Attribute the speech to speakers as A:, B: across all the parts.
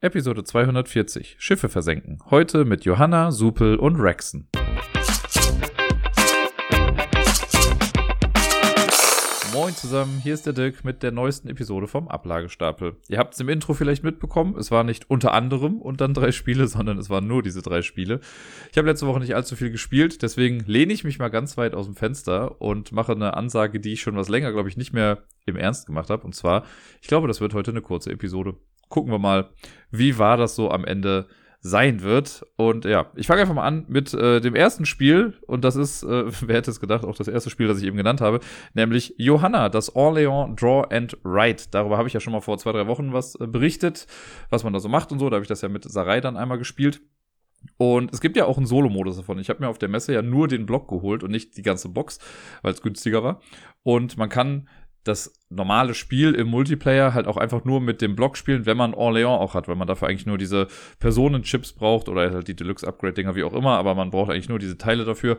A: Episode 240 Schiffe versenken. Heute mit Johanna, Supel und Rexen. Moin zusammen, hier ist der Dirk mit der neuesten Episode vom Ablagestapel. Ihr habt es im Intro vielleicht mitbekommen, es war nicht unter anderem und dann drei Spiele, sondern es waren nur diese drei Spiele. Ich habe letzte Woche nicht allzu viel gespielt, deswegen lehne ich mich mal ganz weit aus dem Fenster und mache eine Ansage, die ich schon was länger, glaube ich, nicht mehr im Ernst gemacht habe. Und zwar, ich glaube, das wird heute eine kurze Episode gucken wir mal, wie war das so am Ende sein wird. Und ja, ich fange einfach mal an mit äh, dem ersten Spiel. Und das ist, äh, wer hätte es gedacht, auch das erste Spiel, das ich eben genannt habe, nämlich Johanna, das Orléans Draw and Write. Darüber habe ich ja schon mal vor zwei, drei Wochen was äh, berichtet, was man da so macht und so. Da habe ich das ja mit Sarai dann einmal gespielt. Und es gibt ja auch einen Solo-Modus davon. Ich habe mir auf der Messe ja nur den Block geholt und nicht die ganze Box, weil es günstiger war. Und man kann das normale Spiel im Multiplayer halt auch einfach nur mit dem Block spielen, wenn man Orléans auch hat, weil man dafür eigentlich nur diese Personenchips braucht oder halt die Deluxe-Upgrade-Dinger, wie auch immer, aber man braucht eigentlich nur diese Teile dafür.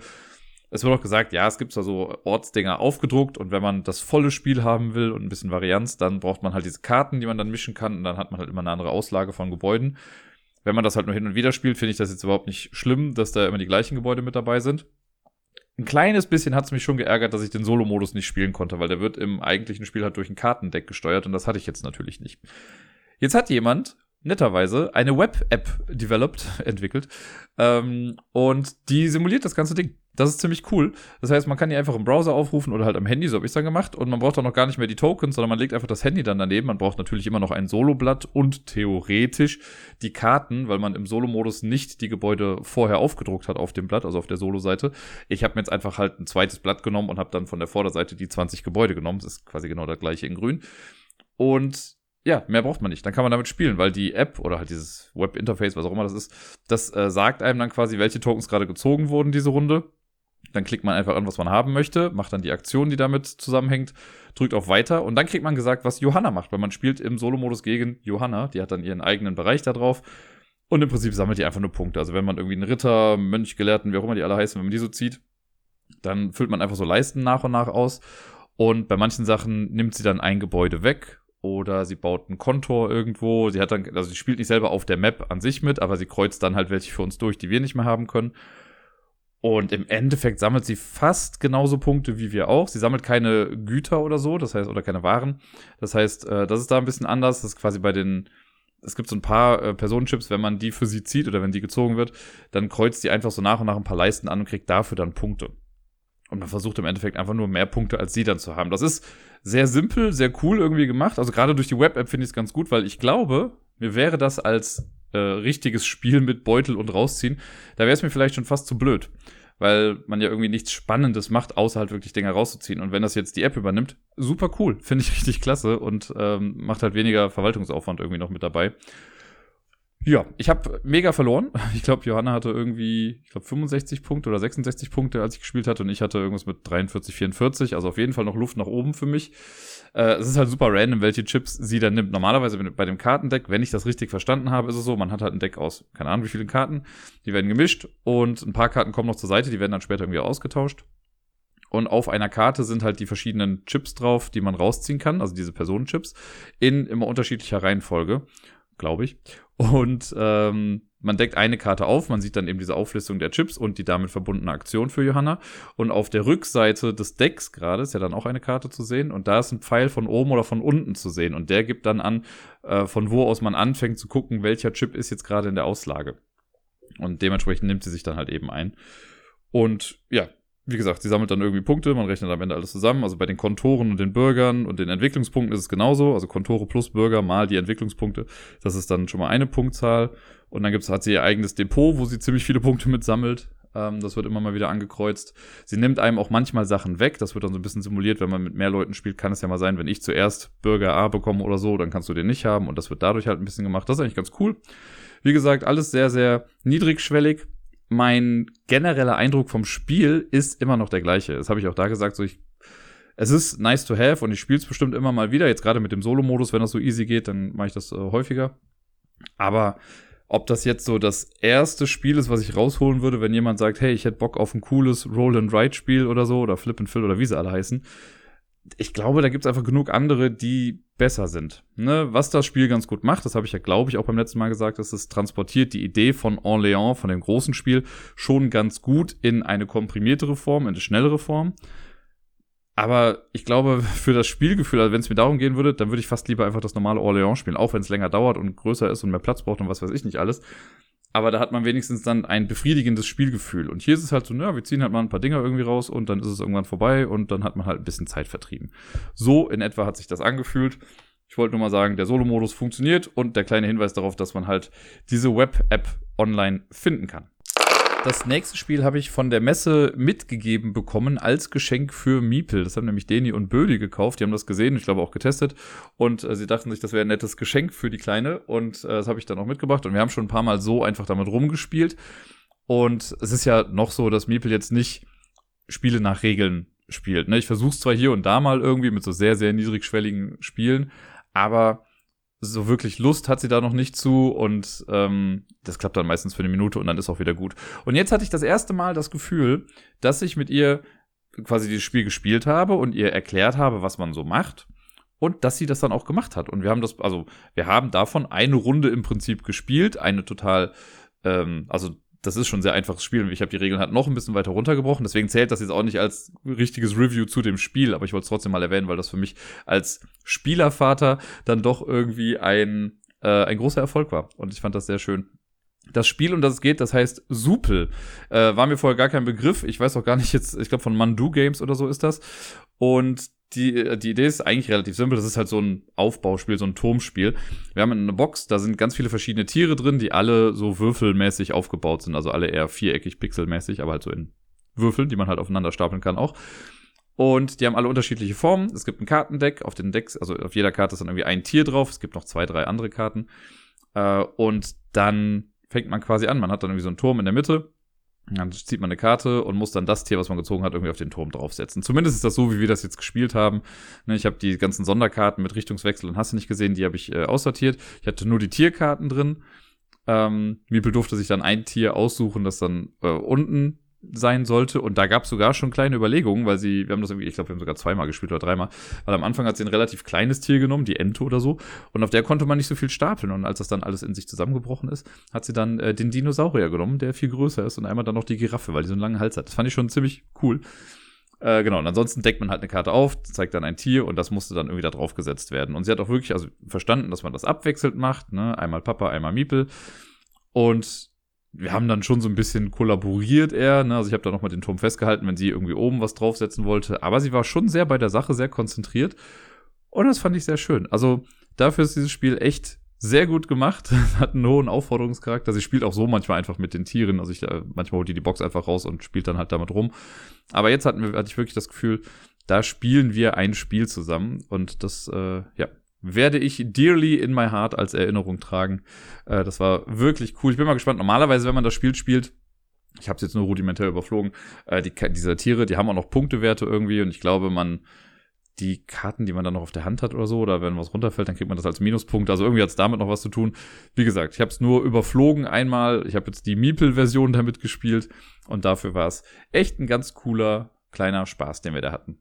A: Es wird auch gesagt, ja, es gibt da so Ortsdinger aufgedruckt und wenn man das volle Spiel haben will und ein bisschen Varianz, dann braucht man halt diese Karten, die man dann mischen kann und dann hat man halt immer eine andere Auslage von Gebäuden. Wenn man das halt nur hin und wieder spielt, finde ich das jetzt überhaupt nicht schlimm, dass da immer die gleichen Gebäude mit dabei sind. Ein kleines bisschen hat es mich schon geärgert, dass ich den Solo-Modus nicht spielen konnte, weil der wird im eigentlichen Spiel halt durch ein Kartendeck gesteuert und das hatte ich jetzt natürlich nicht. Jetzt hat jemand netterweise eine Web-App developed, entwickelt. Ähm, und die simuliert das ganze Ding. Das ist ziemlich cool. Das heißt, man kann die einfach im Browser aufrufen oder halt am Handy, so habe ich dann gemacht. Und man braucht auch noch gar nicht mehr die Tokens, sondern man legt einfach das Handy dann daneben. Man braucht natürlich immer noch ein Soloblatt und theoretisch die Karten, weil man im Solo-Modus nicht die Gebäude vorher aufgedruckt hat auf dem Blatt, also auf der Solo-Seite. Ich habe mir jetzt einfach halt ein zweites Blatt genommen und habe dann von der Vorderseite die 20 Gebäude genommen. Das ist quasi genau das gleiche in grün. Und ja, mehr braucht man nicht. Dann kann man damit spielen, weil die App oder halt dieses Web-Interface, was auch immer das ist, das äh, sagt einem dann quasi, welche Tokens gerade gezogen wurden diese Runde dann klickt man einfach an, was man haben möchte, macht dann die Aktion, die damit zusammenhängt, drückt auf Weiter und dann kriegt man gesagt, was Johanna macht, weil man spielt im Solo-Modus gegen Johanna. Die hat dann ihren eigenen Bereich da drauf. Und im Prinzip sammelt die einfach nur Punkte. Also wenn man irgendwie einen Ritter, Mönch, Gelehrten, wie auch immer die alle heißen, wenn man die so zieht, dann füllt man einfach so Leisten nach und nach aus. Und bei manchen Sachen nimmt sie dann ein Gebäude weg oder sie baut einen Kontor irgendwo. Sie hat dann, also sie spielt nicht selber auf der Map an sich mit, aber sie kreuzt dann halt welche für uns durch, die wir nicht mehr haben können. Und im Endeffekt sammelt sie fast genauso Punkte wie wir auch. Sie sammelt keine Güter oder so, das heißt, oder keine Waren. Das heißt, äh, das ist da ein bisschen anders. Das ist quasi bei den, es gibt so ein paar äh, Personenchips, wenn man die für sie zieht oder wenn die gezogen wird, dann kreuzt die einfach so nach und nach ein paar Leisten an und kriegt dafür dann Punkte. Und man versucht im Endeffekt einfach nur mehr Punkte als sie dann zu haben. Das ist sehr simpel, sehr cool irgendwie gemacht. Also gerade durch die Web-App finde ich es ganz gut, weil ich glaube, mir wäre das als äh, richtiges Spiel mit Beutel und rausziehen, da wäre es mir vielleicht schon fast zu blöd. Weil man ja irgendwie nichts Spannendes macht, außer halt wirklich Dinge rauszuziehen. Und wenn das jetzt die App übernimmt, super cool. Finde ich richtig klasse und ähm, macht halt weniger Verwaltungsaufwand irgendwie noch mit dabei. Ja, ich habe mega verloren. Ich glaube, Johanna hatte irgendwie, ich glaube, 65 Punkte oder 66 Punkte, als ich gespielt hatte. Und ich hatte irgendwas mit 43, 44. Also auf jeden Fall noch Luft nach oben für mich. Äh, es ist halt super random, welche Chips sie dann nimmt. Normalerweise bei dem Kartendeck, wenn ich das richtig verstanden habe, ist es so, man hat halt ein Deck aus, keine Ahnung wie viele Karten. Die werden gemischt und ein paar Karten kommen noch zur Seite, die werden dann später irgendwie ausgetauscht. Und auf einer Karte sind halt die verschiedenen Chips drauf, die man rausziehen kann, also diese Personenchips, in immer unterschiedlicher Reihenfolge glaube ich. Und ähm, man deckt eine Karte auf, man sieht dann eben diese Auflistung der Chips und die damit verbundene Aktion für Johanna. Und auf der Rückseite des Decks gerade ist ja dann auch eine Karte zu sehen und da ist ein Pfeil von oben oder von unten zu sehen und der gibt dann an, äh, von wo aus man anfängt zu gucken, welcher Chip ist jetzt gerade in der Auslage. Und dementsprechend nimmt sie sich dann halt eben ein. Und ja, wie gesagt, sie sammelt dann irgendwie Punkte, man rechnet am Ende alles zusammen. Also bei den Kontoren und den Bürgern und den Entwicklungspunkten ist es genauso. Also Kontore plus Bürger mal die Entwicklungspunkte. Das ist dann schon mal eine Punktzahl. Und dann gibt's, hat sie ihr eigenes Depot, wo sie ziemlich viele Punkte mit sammelt. Ähm, das wird immer mal wieder angekreuzt. Sie nimmt einem auch manchmal Sachen weg. Das wird dann so ein bisschen simuliert. Wenn man mit mehr Leuten spielt, kann es ja mal sein, wenn ich zuerst Bürger A bekomme oder so, dann kannst du den nicht haben. Und das wird dadurch halt ein bisschen gemacht. Das ist eigentlich ganz cool. Wie gesagt, alles sehr, sehr niedrigschwellig mein genereller Eindruck vom Spiel ist immer noch der gleiche. Das habe ich auch da gesagt. So ich, es ist nice to have und ich spiele es bestimmt immer mal wieder. Jetzt gerade mit dem Solo-Modus, wenn das so easy geht, dann mache ich das äh, häufiger. Aber ob das jetzt so das erste Spiel ist, was ich rausholen würde, wenn jemand sagt, hey, ich hätte Bock auf ein cooles Roll-and-Ride-Spiel oder so, oder Flip and Fill oder wie sie alle heißen, ich glaube, da gibt es einfach genug andere, die besser sind. Ne? Was das Spiel ganz gut macht, das habe ich ja, glaube ich, auch beim letzten Mal gesagt, dass es transportiert die Idee von Orléans, von dem großen Spiel, schon ganz gut in eine komprimiertere Form, in eine schnellere Form. Aber ich glaube, für das Spielgefühl, also wenn es mir darum gehen würde, dann würde ich fast lieber einfach das normale Orléans spielen, auch wenn es länger dauert und größer ist und mehr Platz braucht und was weiß ich nicht alles aber da hat man wenigstens dann ein befriedigendes Spielgefühl. Und hier ist es halt so, naja, wir ziehen halt mal ein paar Dinger irgendwie raus und dann ist es irgendwann vorbei und dann hat man halt ein bisschen Zeit vertrieben. So in etwa hat sich das angefühlt. Ich wollte nur mal sagen, der Solo-Modus funktioniert und der kleine Hinweis darauf, dass man halt diese Web-App online finden kann. Das nächste Spiel habe ich von der Messe mitgegeben bekommen als Geschenk für Miepel. Das haben nämlich Deni und Bödi gekauft. Die haben das gesehen, ich glaube auch getestet. Und äh, sie dachten sich, das wäre ein nettes Geschenk für die Kleine. Und äh, das habe ich dann auch mitgebracht. Und wir haben schon ein paar Mal so einfach damit rumgespielt. Und es ist ja noch so, dass Miepel jetzt nicht Spiele nach Regeln spielt. Ne? Ich versuche es zwar hier und da mal irgendwie mit so sehr, sehr niedrigschwelligen Spielen, aber so wirklich Lust hat sie da noch nicht zu und ähm, das klappt dann meistens für eine Minute und dann ist auch wieder gut. Und jetzt hatte ich das erste Mal das Gefühl, dass ich mit ihr quasi dieses Spiel gespielt habe und ihr erklärt habe, was man so macht und dass sie das dann auch gemacht hat. Und wir haben das, also wir haben davon eine Runde im Prinzip gespielt, eine total, ähm, also das ist schon ein sehr einfaches Spiel. Ich habe die Regeln halt noch ein bisschen weiter runtergebrochen. Deswegen zählt das jetzt auch nicht als richtiges Review zu dem Spiel. Aber ich wollte es trotzdem mal erwähnen, weil das für mich als Spielervater dann doch irgendwie ein, äh, ein großer Erfolg war. Und ich fand das sehr schön. Das Spiel, um das es geht, das heißt Supel. Äh, war mir vorher gar kein Begriff. Ich weiß auch gar nicht jetzt, ich glaube von Mandu Games oder so ist das. Und die, äh, die Idee ist eigentlich relativ simpel. Das ist halt so ein Aufbauspiel, so ein Turmspiel. Wir haben eine Box, da sind ganz viele verschiedene Tiere drin, die alle so würfelmäßig aufgebaut sind. Also alle eher viereckig, pixelmäßig, aber halt so in Würfeln, die man halt aufeinander stapeln kann auch. Und die haben alle unterschiedliche Formen. Es gibt ein Kartendeck. Auf den Decks, also auf jeder Karte ist dann irgendwie ein Tier drauf. Es gibt noch zwei, drei andere Karten. Äh, und dann fängt man quasi an. Man hat dann irgendwie so einen Turm in der Mitte dann zieht man eine Karte und muss dann das Tier, was man gezogen hat, irgendwie auf den Turm draufsetzen. Zumindest ist das so, wie wir das jetzt gespielt haben. Ne, ich habe die ganzen Sonderkarten mit Richtungswechsel und hast du nicht gesehen, die habe ich äh, aussortiert. Ich hatte nur die Tierkarten drin. Ähm, Miepel durfte sich dann ein Tier aussuchen, das dann äh, unten sein sollte. Und da gab es sogar schon kleine Überlegungen, weil sie, wir haben das irgendwie, ich glaube, wir haben sogar zweimal gespielt oder dreimal, weil am Anfang hat sie ein relativ kleines Tier genommen, die Ente oder so, und auf der konnte man nicht so viel stapeln. Und als das dann alles in sich zusammengebrochen ist, hat sie dann äh, den Dinosaurier genommen, der viel größer ist, und einmal dann noch die Giraffe, weil die so einen langen Hals hat. Das fand ich schon ziemlich cool. Äh, genau, und ansonsten deckt man halt eine Karte auf, zeigt dann ein Tier und das musste dann irgendwie da drauf gesetzt werden. Und sie hat auch wirklich also verstanden, dass man das abwechselnd macht, ne? Einmal Papa, einmal Miepel. Und wir haben dann schon so ein bisschen kollaboriert eher. Ne? Also ich habe da nochmal den Turm festgehalten, wenn sie irgendwie oben was draufsetzen wollte. Aber sie war schon sehr bei der Sache, sehr konzentriert. Und das fand ich sehr schön. Also dafür ist dieses Spiel echt sehr gut gemacht. Hat einen hohen Aufforderungscharakter. Sie spielt auch so manchmal einfach mit den Tieren. Also ich, äh, manchmal holt die die Box einfach raus und spielt dann halt damit rum. Aber jetzt hatten wir, hatte ich wirklich das Gefühl, da spielen wir ein Spiel zusammen. Und das, äh, ja, werde ich dearly in my heart als Erinnerung tragen. Äh, das war wirklich cool. Ich bin mal gespannt. Normalerweise, wenn man das Spiel spielt, ich habe es jetzt nur rudimentär überflogen, äh, die, diese Tiere, die haben auch noch Punktewerte irgendwie und ich glaube, man die Karten, die man dann noch auf der Hand hat oder so, oder wenn was runterfällt, dann kriegt man das als Minuspunkt. Also irgendwie hat es damit noch was zu tun. Wie gesagt, ich habe es nur überflogen einmal. Ich habe jetzt die Meeple-Version damit gespielt und dafür war es echt ein ganz cooler kleiner Spaß, den wir da hatten.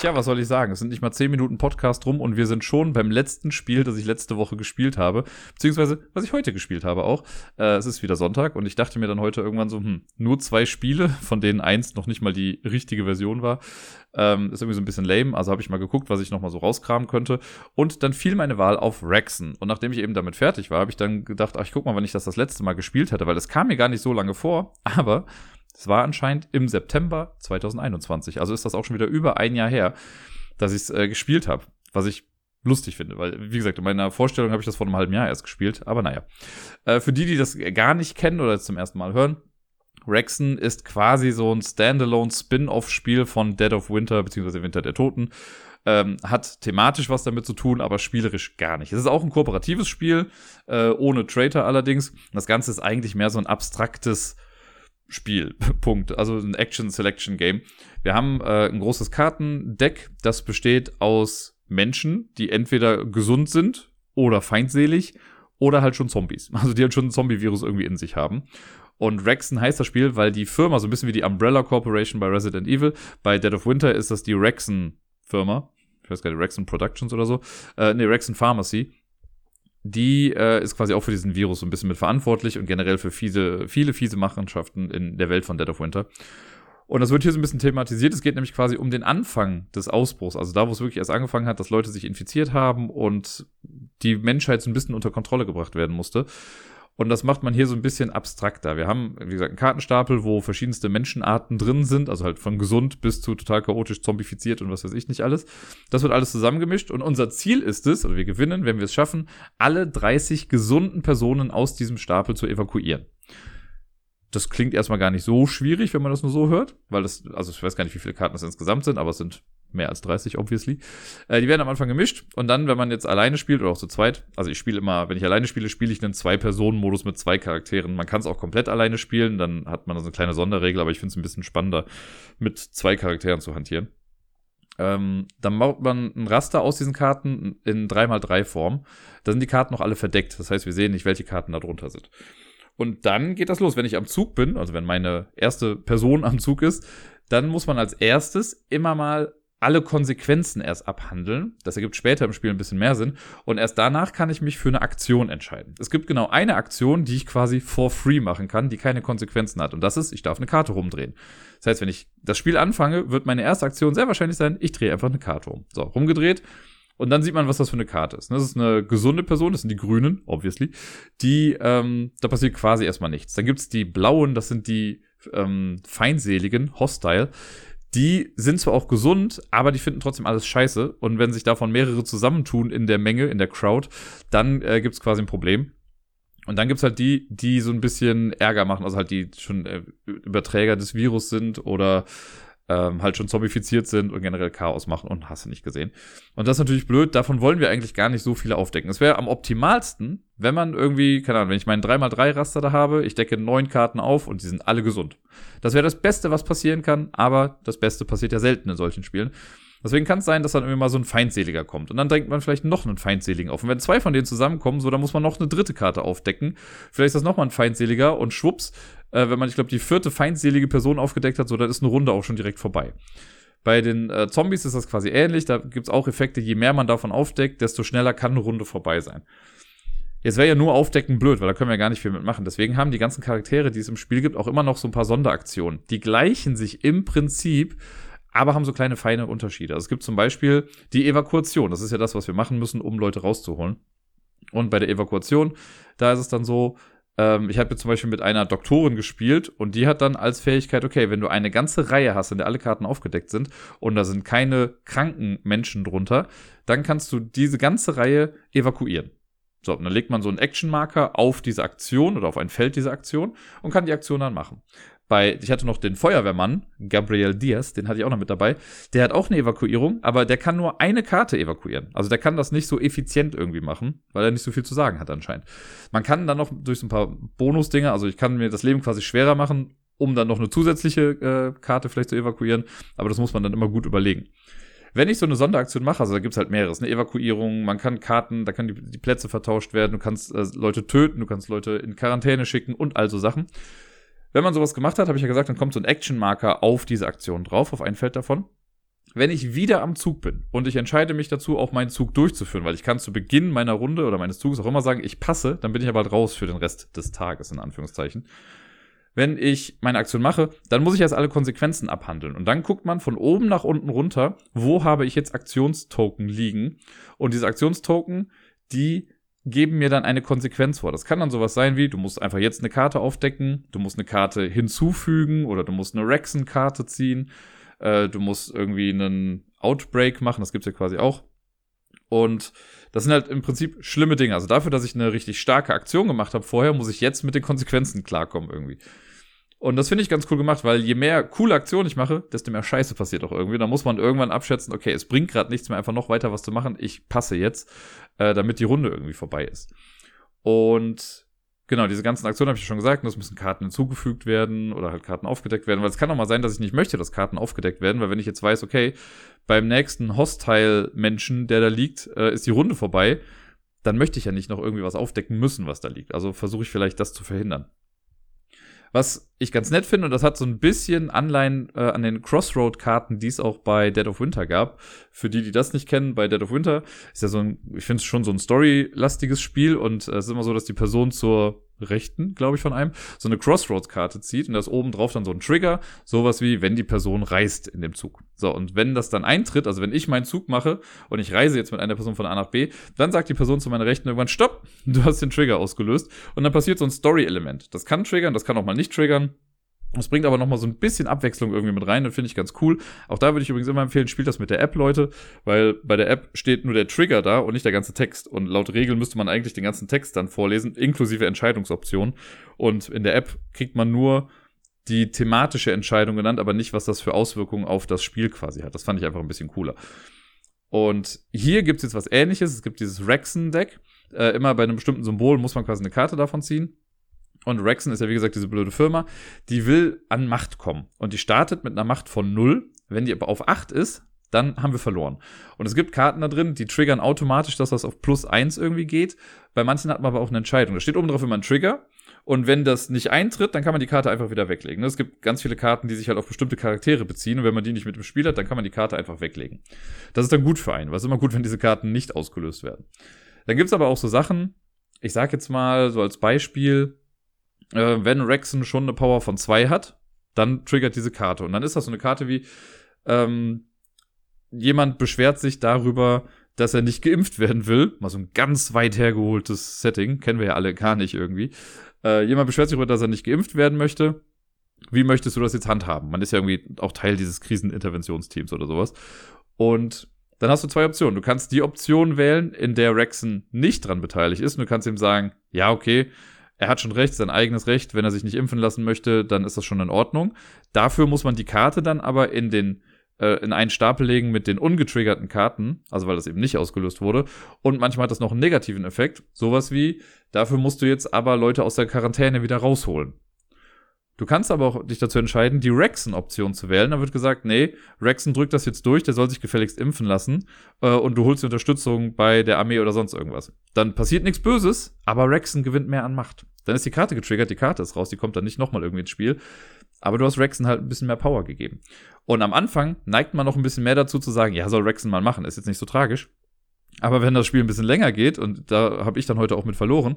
A: Tja, was soll ich sagen? Es sind nicht mal 10 Minuten Podcast rum und wir sind schon beim letzten Spiel, das ich letzte Woche gespielt habe. Beziehungsweise, was ich heute gespielt habe auch. Äh, es ist wieder Sonntag und ich dachte mir dann heute irgendwann so, hm, nur zwei Spiele, von denen eins noch nicht mal die richtige Version war. Ähm, ist irgendwie so ein bisschen lame. Also habe ich mal geguckt, was ich noch mal so rauskramen könnte. Und dann fiel meine Wahl auf Rexen. Und nachdem ich eben damit fertig war, habe ich dann gedacht, ach, ich guck mal, wann ich das das letzte Mal gespielt hatte, weil es kam mir gar nicht so lange vor. Aber es war anscheinend im September 2021. Also ist das auch schon wieder über ein Jahr her, dass ich es äh, gespielt habe. Was ich lustig finde, weil, wie gesagt, in meiner Vorstellung habe ich das vor einem halben Jahr erst gespielt. Aber naja. Äh, für die, die das gar nicht kennen oder zum ersten Mal hören, Rexen ist quasi so ein Standalone Spin-off-Spiel von Dead of Winter bzw. Winter der Toten. Ähm, hat thematisch was damit zu tun, aber spielerisch gar nicht. Es ist auch ein kooperatives Spiel, äh, ohne Traitor allerdings. Das Ganze ist eigentlich mehr so ein abstraktes Spiel. Punkt. Also ein Action-Selection-Game. Wir haben äh, ein großes Kartendeck, das besteht aus Menschen, die entweder gesund sind oder feindselig oder halt schon Zombies. Also die halt schon ein Zombie-Virus irgendwie in sich haben. Und Rexen heißt das Spiel, weil die Firma, so ein bisschen wie die Umbrella Corporation bei Resident Evil, bei Dead of Winter ist das die Rexen Firma, ich weiß gar nicht, Rexon Productions oder so, äh, nee, Rexon Pharmacy, die äh, ist quasi auch für diesen Virus so ein bisschen mit verantwortlich und generell für fiese, viele fiese Machenschaften in der Welt von Dead of Winter. Und das wird hier so ein bisschen thematisiert. Es geht nämlich quasi um den Anfang des Ausbruchs. Also da, wo es wirklich erst angefangen hat, dass Leute sich infiziert haben und die Menschheit so ein bisschen unter Kontrolle gebracht werden musste. Und das macht man hier so ein bisschen abstrakter. Wir haben, wie gesagt, einen Kartenstapel, wo verschiedenste Menschenarten drin sind, also halt von gesund bis zu total chaotisch zombifiziert und was weiß ich nicht alles. Das wird alles zusammengemischt und unser Ziel ist es, also wir gewinnen, wenn wir es schaffen, alle 30 gesunden Personen aus diesem Stapel zu evakuieren das klingt erstmal gar nicht so schwierig, wenn man das nur so hört, weil das, also ich weiß gar nicht, wie viele Karten das insgesamt sind, aber es sind mehr als 30, obviously. Äh, die werden am Anfang gemischt und dann, wenn man jetzt alleine spielt oder auch zu zweit, also ich spiele immer, wenn ich alleine spiele, spiele ich einen Zwei-Personen-Modus mit zwei Charakteren. Man kann es auch komplett alleine spielen, dann hat man so eine kleine Sonderregel, aber ich finde es ein bisschen spannender, mit zwei Charakteren zu hantieren. Ähm, dann baut man ein Raster aus diesen Karten in 3x3 Form. Da sind die Karten noch alle verdeckt. Das heißt, wir sehen nicht, welche Karten da drunter sind. Und dann geht das los. Wenn ich am Zug bin, also wenn meine erste Person am Zug ist, dann muss man als erstes immer mal alle Konsequenzen erst abhandeln. Das ergibt später im Spiel ein bisschen mehr Sinn. Und erst danach kann ich mich für eine Aktion entscheiden. Es gibt genau eine Aktion, die ich quasi for free machen kann, die keine Konsequenzen hat. Und das ist, ich darf eine Karte rumdrehen. Das heißt, wenn ich das Spiel anfange, wird meine erste Aktion sehr wahrscheinlich sein, ich drehe einfach eine Karte um. So, rumgedreht. Und dann sieht man, was das für eine Karte ist. Das ist eine gesunde Person, das sind die Grünen, obviously. Die, ähm, da passiert quasi erstmal nichts. Dann gibt's die Blauen, das sind die ähm, Feindseligen, Hostile. Die sind zwar auch gesund, aber die finden trotzdem alles scheiße. Und wenn sich davon mehrere zusammentun in der Menge, in der Crowd, dann äh, gibt's quasi ein Problem. Und dann gibt's halt die, die so ein bisschen Ärger machen, also halt die schon äh, Überträger des Virus sind oder ähm, halt schon zombifiziert sind und generell Chaos machen und hast du nicht gesehen. Und das ist natürlich blöd, davon wollen wir eigentlich gar nicht so viele aufdecken. Es wäre am optimalsten, wenn man irgendwie, keine Ahnung, wenn ich meinen 3x3-Raster da habe, ich decke neun Karten auf und die sind alle gesund. Das wäre das Beste, was passieren kann, aber das Beste passiert ja selten in solchen Spielen. Deswegen kann es sein, dass dann irgendwie mal so ein Feindseliger kommt. Und dann drängt man vielleicht noch einen Feindseligen auf. Und wenn zwei von denen zusammenkommen, so, dann muss man noch eine dritte Karte aufdecken. Vielleicht ist das nochmal ein Feindseliger und schwupps, äh, wenn man, ich glaube, die vierte feindselige Person aufgedeckt hat, so, dann ist eine Runde auch schon direkt vorbei. Bei den äh, Zombies ist das quasi ähnlich. Da gibt's auch Effekte, je mehr man davon aufdeckt, desto schneller kann eine Runde vorbei sein. Jetzt wäre ja nur Aufdecken blöd, weil da können wir ja gar nicht viel mitmachen. Deswegen haben die ganzen Charaktere, die es im Spiel gibt, auch immer noch so ein paar Sonderaktionen. Die gleichen sich im Prinzip, aber haben so kleine feine Unterschiede. Also es gibt zum Beispiel die Evakuation. Das ist ja das, was wir machen müssen, um Leute rauszuholen. Und bei der Evakuation, da ist es dann so, ähm, ich habe zum Beispiel mit einer Doktorin gespielt und die hat dann als Fähigkeit, okay, wenn du eine ganze Reihe hast, in der alle Karten aufgedeckt sind und da sind keine kranken Menschen drunter, dann kannst du diese ganze Reihe evakuieren. So, und dann legt man so einen Action-Marker auf diese Aktion oder auf ein Feld dieser Aktion und kann die Aktion dann machen bei, ich hatte noch den Feuerwehrmann, Gabriel Diaz, den hatte ich auch noch mit dabei. Der hat auch eine Evakuierung, aber der kann nur eine Karte evakuieren. Also der kann das nicht so effizient irgendwie machen, weil er nicht so viel zu sagen hat anscheinend. Man kann dann noch durch so ein paar Bonusdinge, also ich kann mir das Leben quasi schwerer machen, um dann noch eine zusätzliche äh, Karte vielleicht zu evakuieren, aber das muss man dann immer gut überlegen. Wenn ich so eine Sonderaktion mache, also da gibt's halt mehreres, eine Evakuierung, man kann Karten, da kann die, die Plätze vertauscht werden, du kannst äh, Leute töten, du kannst Leute in Quarantäne schicken und all so Sachen. Wenn man sowas gemacht hat, habe ich ja gesagt, dann kommt so ein Action-Marker auf diese Aktion drauf, auf ein Feld davon. Wenn ich wieder am Zug bin und ich entscheide mich dazu, auch meinen Zug durchzuführen, weil ich kann zu Beginn meiner Runde oder meines Zuges auch immer sagen, ich passe, dann bin ich aber halt raus für den Rest des Tages, in Anführungszeichen. Wenn ich meine Aktion mache, dann muss ich erst alle Konsequenzen abhandeln. Und dann guckt man von oben nach unten runter, wo habe ich jetzt Aktionstoken liegen. Und diese Aktionstoken, die geben mir dann eine Konsequenz vor. Das kann dann sowas sein wie, du musst einfach jetzt eine Karte aufdecken, du musst eine Karte hinzufügen oder du musst eine Rexen-Karte ziehen, äh, du musst irgendwie einen Outbreak machen, das gibt's ja quasi auch. Und das sind halt im Prinzip schlimme Dinge. Also dafür, dass ich eine richtig starke Aktion gemacht habe vorher, muss ich jetzt mit den Konsequenzen klarkommen irgendwie. Und das finde ich ganz cool gemacht, weil je mehr coole Aktionen ich mache, desto mehr Scheiße passiert auch irgendwie. Da muss man irgendwann abschätzen, okay, es bringt gerade nichts mehr, einfach noch weiter was zu machen. Ich passe jetzt, äh, damit die Runde irgendwie vorbei ist. Und genau, diese ganzen Aktionen habe ich schon gesagt, es müssen Karten hinzugefügt werden oder halt Karten aufgedeckt werden, weil es kann auch mal sein, dass ich nicht möchte, dass Karten aufgedeckt werden, weil wenn ich jetzt weiß, okay, beim nächsten Hostile-Menschen, der da liegt, äh, ist die Runde vorbei, dann möchte ich ja nicht noch irgendwie was aufdecken müssen, was da liegt. Also versuche ich vielleicht das zu verhindern. Was ich ganz nett finde, und das hat so ein bisschen Anleihen äh, an den Crossroad-Karten, die es auch bei Dead of Winter gab. Für die, die das nicht kennen, bei Dead of Winter ist ja so ein, ich finde es schon so ein story-lastiges Spiel und äh, es ist immer so, dass die Person zur rechten, glaube ich, von einem, so eine Crossroads-Karte zieht und da ist oben drauf dann so ein Trigger, sowas wie, wenn die Person reist in dem Zug. So, und wenn das dann eintritt, also wenn ich meinen Zug mache und ich reise jetzt mit einer Person von A nach B, dann sagt die Person zu meiner Rechten irgendwann, stopp, du hast den Trigger ausgelöst und dann passiert so ein Story-Element. Das kann triggern, das kann auch mal nicht triggern. Das bringt aber nochmal so ein bisschen Abwechslung irgendwie mit rein und finde ich ganz cool. Auch da würde ich übrigens immer empfehlen, spielt das mit der App, Leute, weil bei der App steht nur der Trigger da und nicht der ganze Text. Und laut Regeln müsste man eigentlich den ganzen Text dann vorlesen, inklusive Entscheidungsoptionen. Und in der App kriegt man nur die thematische Entscheidung genannt, aber nicht, was das für Auswirkungen auf das Spiel quasi hat. Das fand ich einfach ein bisschen cooler. Und hier gibt es jetzt was ähnliches. Es gibt dieses Rexen-Deck. Äh, immer bei einem bestimmten Symbol muss man quasi eine Karte davon ziehen. Und Rexen ist ja, wie gesagt, diese blöde Firma, die will an Macht kommen. Und die startet mit einer Macht von 0. Wenn die aber auf 8 ist, dann haben wir verloren. Und es gibt Karten da drin, die triggern automatisch, dass das auf plus 1 irgendwie geht. Bei manchen hat man aber auch eine Entscheidung. Da steht oben drauf immer ein Trigger. Und wenn das nicht eintritt, dann kann man die Karte einfach wieder weglegen. Es gibt ganz viele Karten, die sich halt auf bestimmte Charaktere beziehen. Und wenn man die nicht mit dem Spiel hat, dann kann man die Karte einfach weglegen. Das ist dann gut für einen, es ist immer gut, wenn diese Karten nicht ausgelöst werden. Dann gibt's aber auch so Sachen, ich sag jetzt mal so als Beispiel, äh, wenn Rexen schon eine Power von zwei hat, dann triggert diese Karte. Und dann ist das so eine Karte wie, ähm, jemand beschwert sich darüber, dass er nicht geimpft werden will. Mal so ein ganz weit hergeholtes Setting, kennen wir ja alle gar nicht irgendwie. Äh, jemand beschwert sich darüber, dass er nicht geimpft werden möchte. Wie möchtest du das jetzt handhaben? Man ist ja irgendwie auch Teil dieses Kriseninterventionsteams oder sowas. Und dann hast du zwei Optionen. Du kannst die Option wählen, in der Rexen nicht dran beteiligt ist. Und du kannst ihm sagen, ja, okay, er hat schon recht, sein eigenes Recht. Wenn er sich nicht impfen lassen möchte, dann ist das schon in Ordnung. Dafür muss man die Karte dann aber in den äh, in einen Stapel legen mit den ungetriggerten Karten, also weil das eben nicht ausgelöst wurde. Und manchmal hat das noch einen negativen Effekt. Sowas wie, dafür musst du jetzt aber Leute aus der Quarantäne wieder rausholen. Du kannst aber auch dich dazu entscheiden, die Rexen-Option zu wählen. Da wird gesagt, nee, Rexen drückt das jetzt durch, der soll sich gefälligst impfen lassen äh, und du holst die Unterstützung bei der Armee oder sonst irgendwas. Dann passiert nichts Böses, aber Rexen gewinnt mehr an Macht. Dann ist die Karte getriggert, die Karte ist raus, die kommt dann nicht nochmal irgendwie ins Spiel. Aber du hast Rexen halt ein bisschen mehr Power gegeben. Und am Anfang neigt man noch ein bisschen mehr dazu zu sagen, ja, soll Rexen mal machen, ist jetzt nicht so tragisch. Aber wenn das Spiel ein bisschen länger geht, und da habe ich dann heute auch mit verloren,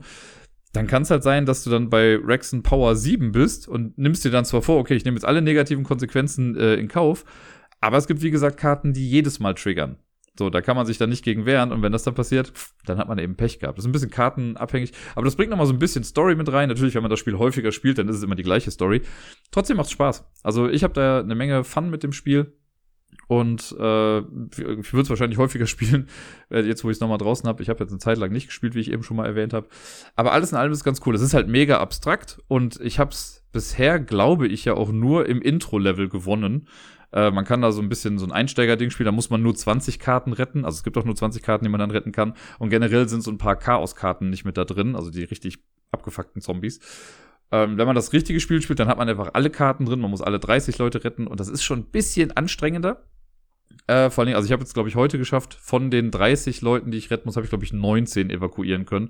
A: dann kann es halt sein, dass du dann bei Rexen Power 7 bist und nimmst dir dann zwar vor, okay, ich nehme jetzt alle negativen Konsequenzen äh, in Kauf, aber es gibt, wie gesagt, Karten, die jedes Mal triggern. So, da kann man sich dann nicht gegen wehren und wenn das dann passiert, dann hat man eben Pech gehabt. Das ist ein bisschen kartenabhängig, aber das bringt nochmal so ein bisschen Story mit rein. Natürlich, wenn man das Spiel häufiger spielt, dann ist es immer die gleiche Story. Trotzdem macht's Spaß. Also ich habe da eine Menge Fun mit dem Spiel. Und äh, ich würde es wahrscheinlich häufiger spielen, äh, jetzt wo ich es nochmal draußen habe. Ich habe jetzt eine Zeit lang nicht gespielt, wie ich eben schon mal erwähnt habe. Aber alles in allem ist ganz cool. Es ist halt mega abstrakt und ich habe es bisher, glaube ich, ja auch nur im Intro-Level gewonnen. Äh, man kann da so ein bisschen so ein Einsteiger-Ding spielen, da muss man nur 20 Karten retten. Also es gibt auch nur 20 Karten, die man dann retten kann. Und generell sind so ein paar Chaos-Karten nicht mit da drin, also die richtig abgefuckten Zombies. Ähm, wenn man das richtige Spiel spielt, dann hat man einfach alle Karten drin, man muss alle 30 Leute retten und das ist schon ein bisschen anstrengender. Äh, vor allem, also ich habe jetzt, glaube ich, heute geschafft, von den 30 Leuten, die ich retten muss, habe ich, glaube ich, 19 evakuieren können.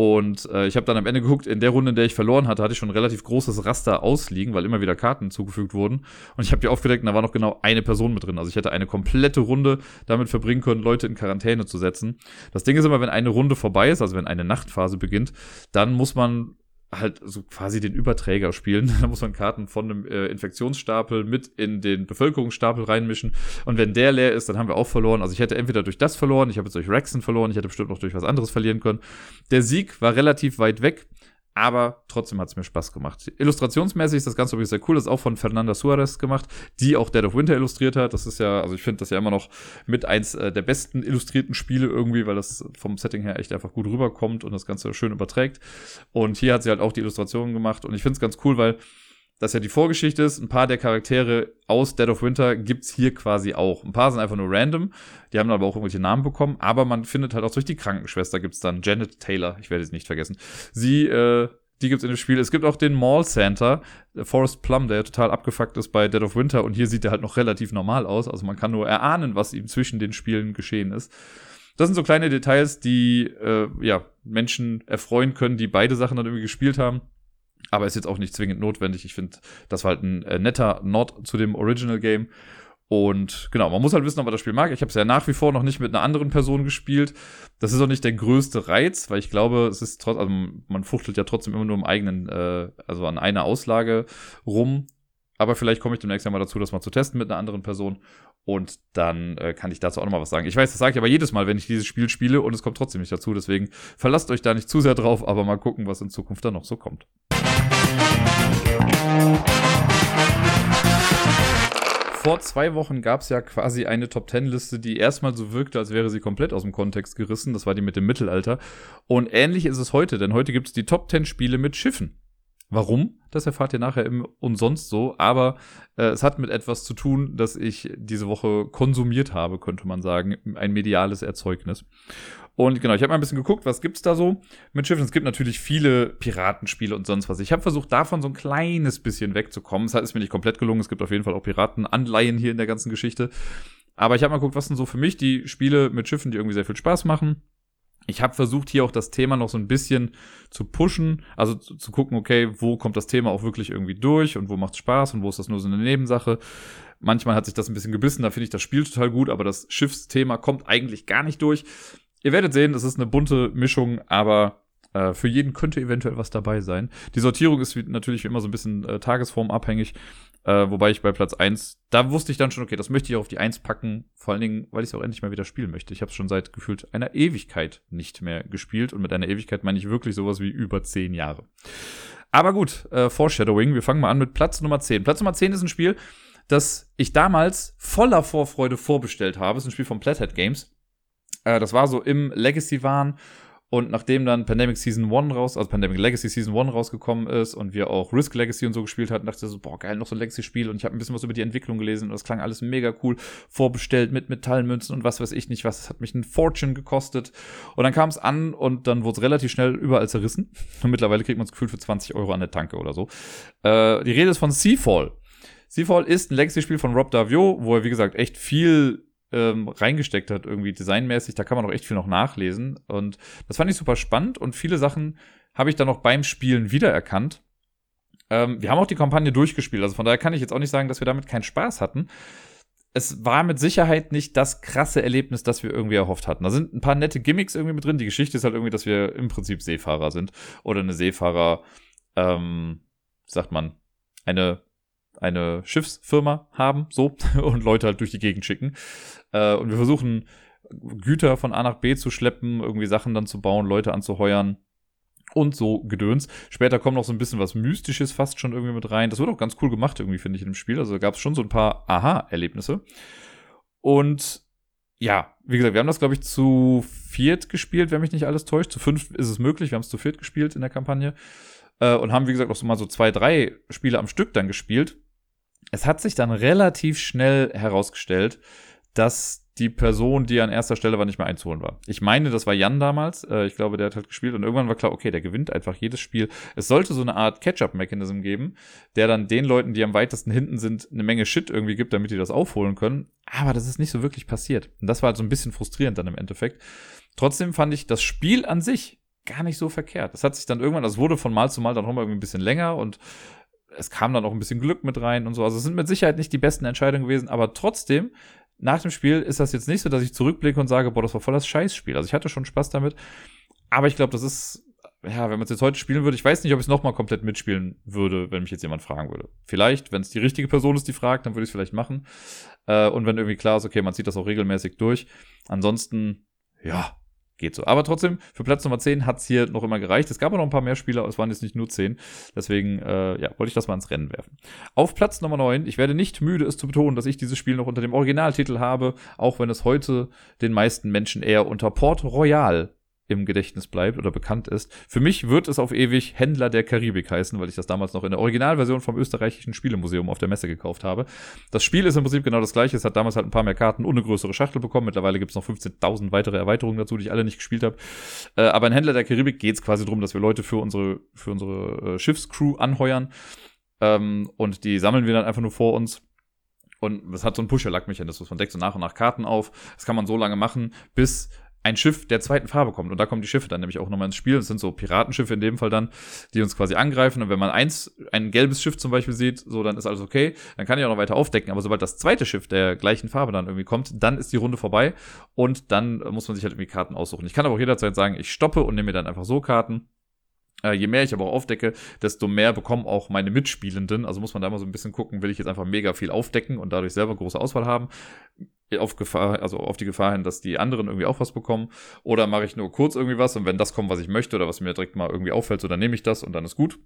A: Und äh, ich habe dann am Ende geguckt, in der Runde, in der ich verloren hatte, hatte ich schon ein relativ großes Raster ausliegen, weil immer wieder Karten zugefügt wurden. Und ich habe die aufgedeckt und da war noch genau eine Person mit drin. Also ich hätte eine komplette Runde damit verbringen können, Leute in Quarantäne zu setzen. Das Ding ist immer, wenn eine Runde vorbei ist, also wenn eine Nachtphase beginnt, dann muss man halt so quasi den Überträger spielen. da muss man Karten von einem äh, Infektionsstapel mit in den Bevölkerungsstapel reinmischen. Und wenn der leer ist, dann haben wir auch verloren. Also ich hätte entweder durch das verloren, ich habe jetzt durch Rexen verloren, ich hätte bestimmt noch durch was anderes verlieren können. Der Sieg war relativ weit weg aber trotzdem hat es mir Spaß gemacht. Illustrationsmäßig ist das Ganze übrigens sehr cool. Das ist auch von Fernanda Suarez gemacht, die auch Dead of Winter illustriert hat. Das ist ja, also ich finde das ja immer noch mit eins äh, der besten illustrierten Spiele irgendwie, weil das vom Setting her echt einfach gut rüberkommt und das Ganze schön überträgt. Und hier hat sie halt auch die Illustrationen gemacht und ich finde es ganz cool, weil das ja die Vorgeschichte ist. Ein paar der Charaktere aus Dead of Winter gibt's hier quasi auch. Ein paar sind einfach nur random. Die haben aber auch irgendwelche Namen bekommen. Aber man findet halt auch durch die Krankenschwester gibt's dann Janet Taylor. Ich werde sie nicht vergessen. Sie, äh, die gibt's in dem Spiel. Es gibt auch den Mall Santa, Forest Plum, der total abgefuckt ist bei Dead of Winter. Und hier sieht er halt noch relativ normal aus. Also man kann nur erahnen, was ihm zwischen den Spielen geschehen ist. Das sind so kleine Details, die äh, ja Menschen erfreuen können, die beide Sachen dann irgendwie gespielt haben. Aber ist jetzt auch nicht zwingend notwendig. Ich finde, das war halt ein äh, netter Nod zu dem Original Game. Und genau, man muss halt wissen, ob man das Spiel mag. Ich habe es ja nach wie vor noch nicht mit einer anderen Person gespielt. Das ist auch nicht der größte Reiz, weil ich glaube, es ist trotz, also man fuchtelt ja trotzdem immer nur im eigenen, äh, also an einer Auslage rum. Aber vielleicht komme ich demnächst ja mal dazu, das mal zu testen mit einer anderen Person. Und dann äh, kann ich dazu auch noch mal was sagen. Ich weiß, das sage ich aber jedes Mal, wenn ich dieses Spiel spiele und es kommt trotzdem nicht dazu. Deswegen verlasst euch da nicht zu sehr drauf, aber mal gucken, was in Zukunft dann noch so kommt. vor zwei Wochen gab es ja quasi eine Top Ten Liste, die erstmal so wirkte, als wäre sie komplett aus dem Kontext gerissen. Das war die mit dem Mittelalter. Und ähnlich ist es heute, denn heute gibt es die Top Ten Spiele mit Schiffen. Warum? Das erfahrt ihr nachher im Umsonst so. Aber äh, es hat mit etwas zu tun, das ich diese Woche konsumiert habe, könnte man sagen. Ein mediales Erzeugnis. Und genau, ich habe mal ein bisschen geguckt, was gibt's da so mit Schiffen. Es gibt natürlich viele Piratenspiele und sonst was. Ich habe versucht, davon so ein kleines bisschen wegzukommen. Es ist mir nicht komplett gelungen. Es gibt auf jeden Fall auch Piratenanleihen hier in der ganzen Geschichte. Aber ich habe mal geguckt, was sind so für mich die Spiele mit Schiffen, die irgendwie sehr viel Spaß machen. Ich habe versucht, hier auch das Thema noch so ein bisschen zu pushen, also zu, zu, gucken, okay, wo kommt das Thema auch wirklich irgendwie durch und wo macht Spaß und wo ist das nur so eine Nebensache. Manchmal hat sich das ein bisschen gebissen, da finde ich das Spiel total gut, aber das Schiffsthema kommt eigentlich gar nicht durch. Ihr werdet sehen, es ist eine bunte Mischung, aber äh, für jeden könnte eventuell was dabei sein. Die Sortierung ist natürlich immer so ein bisschen äh, tagesformabhängig. Äh, wobei ich bei Platz 1, da wusste ich dann schon, okay, das möchte ich auf die 1 packen, vor allen Dingen, weil ich es auch endlich mal wieder spielen möchte. Ich habe es schon seit gefühlt einer Ewigkeit nicht mehr gespielt und mit einer Ewigkeit meine ich wirklich sowas wie über 10 Jahre. Aber gut, äh, Foreshadowing, wir fangen mal an mit Platz Nummer 10. Platz Nummer 10 ist ein Spiel, das ich damals voller Vorfreude vorbestellt habe. Es ist ein Spiel von Plathead Games. Äh, das war so im Legacy-Wahn. Und nachdem dann Pandemic Season 1 raus, also Pandemic Legacy Season 1 rausgekommen ist und wir auch Risk Legacy und so gespielt hatten, dachte ich so, boah, geil, noch so ein Legacy-Spiel. Und ich habe ein bisschen was über die Entwicklung gelesen und das klang alles mega cool. Vorbestellt mit Metallmünzen und was weiß ich nicht was. Das hat mich ein Fortune gekostet. Und dann kam es an und dann wurde es relativ schnell überall zerrissen. Und mittlerweile kriegt man es gefühlt für 20 Euro an der Tanke oder so. Äh, die Rede ist von Seafall. Seafall ist ein Legacy-Spiel von Rob Davio, wo er, wie gesagt, echt viel ähm, reingesteckt hat, irgendwie designmäßig. Da kann man auch echt viel noch nachlesen. Und das fand ich super spannend und viele Sachen habe ich dann auch beim Spielen wiedererkannt. Ähm, wir haben auch die Kampagne durchgespielt, also von daher kann ich jetzt auch nicht sagen, dass wir damit keinen Spaß hatten. Es war mit Sicherheit nicht das krasse Erlebnis, das wir irgendwie erhofft hatten. Da sind ein paar nette Gimmicks irgendwie mit drin. Die Geschichte ist halt irgendwie, dass wir im Prinzip Seefahrer sind. Oder eine Seefahrer, ähm, sagt man, eine eine Schiffsfirma haben, so, und Leute halt durch die Gegend schicken. Äh, und wir versuchen, Güter von A nach B zu schleppen, irgendwie Sachen dann zu bauen, Leute anzuheuern und so Gedöns. Später kommt noch so ein bisschen was Mystisches fast schon irgendwie mit rein. Das wird auch ganz cool gemacht irgendwie, finde ich, in dem Spiel. Also gab es schon so ein paar Aha-Erlebnisse. Und ja, wie gesagt, wir haben das, glaube ich, zu viert gespielt, wenn mich nicht alles täuscht. Zu fünf ist es möglich. Wir haben es zu viert gespielt in der Kampagne. Äh, und haben, wie gesagt, auch so mal so zwei, drei Spiele am Stück dann gespielt es hat sich dann relativ schnell herausgestellt, dass die Person, die an erster Stelle war, nicht mehr einzuholen war. Ich meine, das war Jan damals. Äh, ich glaube, der hat halt gespielt und irgendwann war klar, okay, der gewinnt einfach jedes Spiel. Es sollte so eine Art Catch-up-Mechanism geben, der dann den Leuten, die am weitesten hinten sind, eine Menge Shit irgendwie gibt, damit die das aufholen können. Aber das ist nicht so wirklich passiert. Und das war halt so ein bisschen frustrierend dann im Endeffekt. Trotzdem fand ich das Spiel an sich gar nicht so verkehrt. Es hat sich dann irgendwann, das wurde von Mal zu Mal dann nochmal irgendwie ein bisschen länger und es kam dann auch ein bisschen Glück mit rein und so. Also es sind mit Sicherheit nicht die besten Entscheidungen gewesen, aber trotzdem, nach dem Spiel ist das jetzt nicht so, dass ich zurückblicke und sage, boah, das war voll das Scheißspiel. Also ich hatte schon Spaß damit, aber ich glaube, das ist, ja, wenn man es jetzt heute spielen würde, ich weiß nicht, ob ich es nochmal komplett mitspielen würde, wenn mich jetzt jemand fragen würde. Vielleicht, wenn es die richtige Person ist, die fragt, dann würde ich es vielleicht machen. Äh, und wenn irgendwie klar ist, okay, man zieht das auch regelmäßig durch. Ansonsten, ja, geht so. Aber trotzdem, für Platz Nummer 10 hat es hier noch immer gereicht. Es gab auch noch ein paar mehr Spieler, es waren jetzt nicht nur 10. Deswegen, äh, ja, wollte ich das mal ins Rennen werfen. Auf Platz Nummer 9, ich werde nicht müde, es zu betonen, dass ich dieses Spiel noch unter dem Originaltitel habe, auch wenn es heute den meisten Menschen eher unter Port Royal im Gedächtnis bleibt oder bekannt ist. Für mich wird es auf ewig Händler der Karibik heißen, weil ich das damals noch in der Originalversion vom österreichischen Spielemuseum auf der Messe gekauft habe. Das Spiel ist im Prinzip genau das gleiche. Es hat damals halt ein paar mehr Karten eine größere Schachtel bekommen. Mittlerweile gibt es noch 15.000 weitere Erweiterungen dazu, die ich alle nicht gespielt habe. Äh, aber in Händler der Karibik geht es quasi darum, dass wir Leute für unsere, für unsere äh, Schiffscrew anheuern. Ähm, und die sammeln wir dann einfach nur vor uns. Und es hat so einen Pusher-Lack-Mechanismus. Man deckt so nach und nach Karten auf. Das kann man so lange machen, bis ein Schiff der zweiten Farbe kommt. Und da kommen die Schiffe dann nämlich auch nochmal ins Spiel. Das sind so Piratenschiffe in dem Fall dann, die uns quasi angreifen. Und wenn man eins, ein gelbes Schiff zum Beispiel sieht, so, dann ist alles okay. Dann kann ich auch noch weiter aufdecken. Aber sobald das zweite Schiff der gleichen Farbe dann irgendwie kommt, dann ist die Runde vorbei. Und dann muss man sich halt irgendwie Karten aussuchen. Ich kann aber auch jederzeit sagen, ich stoppe und nehme mir dann einfach so Karten. Äh, je mehr ich aber auch aufdecke, desto mehr bekommen auch meine Mitspielenden. Also muss man da immer so ein bisschen gucken, will ich jetzt einfach mega viel aufdecken und dadurch selber große Auswahl haben. Auf Gefahr, also auf die Gefahr hin, dass die anderen irgendwie auch was bekommen. Oder mache ich nur kurz irgendwie was und wenn das kommt, was ich möchte oder was mir direkt mal irgendwie auffällt, so dann nehme ich das und dann ist gut.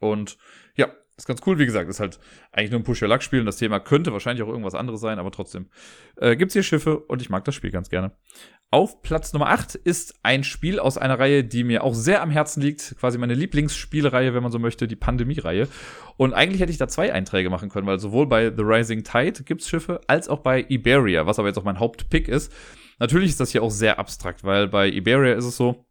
A: Und ja, ist ganz cool, wie gesagt, ist halt eigentlich nur ein Push-Your-Luck-Spiel und das Thema könnte wahrscheinlich auch irgendwas anderes sein, aber trotzdem äh, gibt's hier Schiffe und ich mag das Spiel ganz gerne. Auf Platz Nummer 8 ist ein Spiel aus einer Reihe, die mir auch sehr am Herzen liegt, quasi meine Lieblingsspielreihe, wenn man so möchte, die Pandemie-Reihe. Und eigentlich hätte ich da zwei Einträge machen können, weil sowohl bei The Rising Tide gibt's Schiffe, als auch bei Iberia, was aber jetzt auch mein Hauptpick ist. Natürlich ist das hier auch sehr abstrakt, weil bei Iberia ist es so,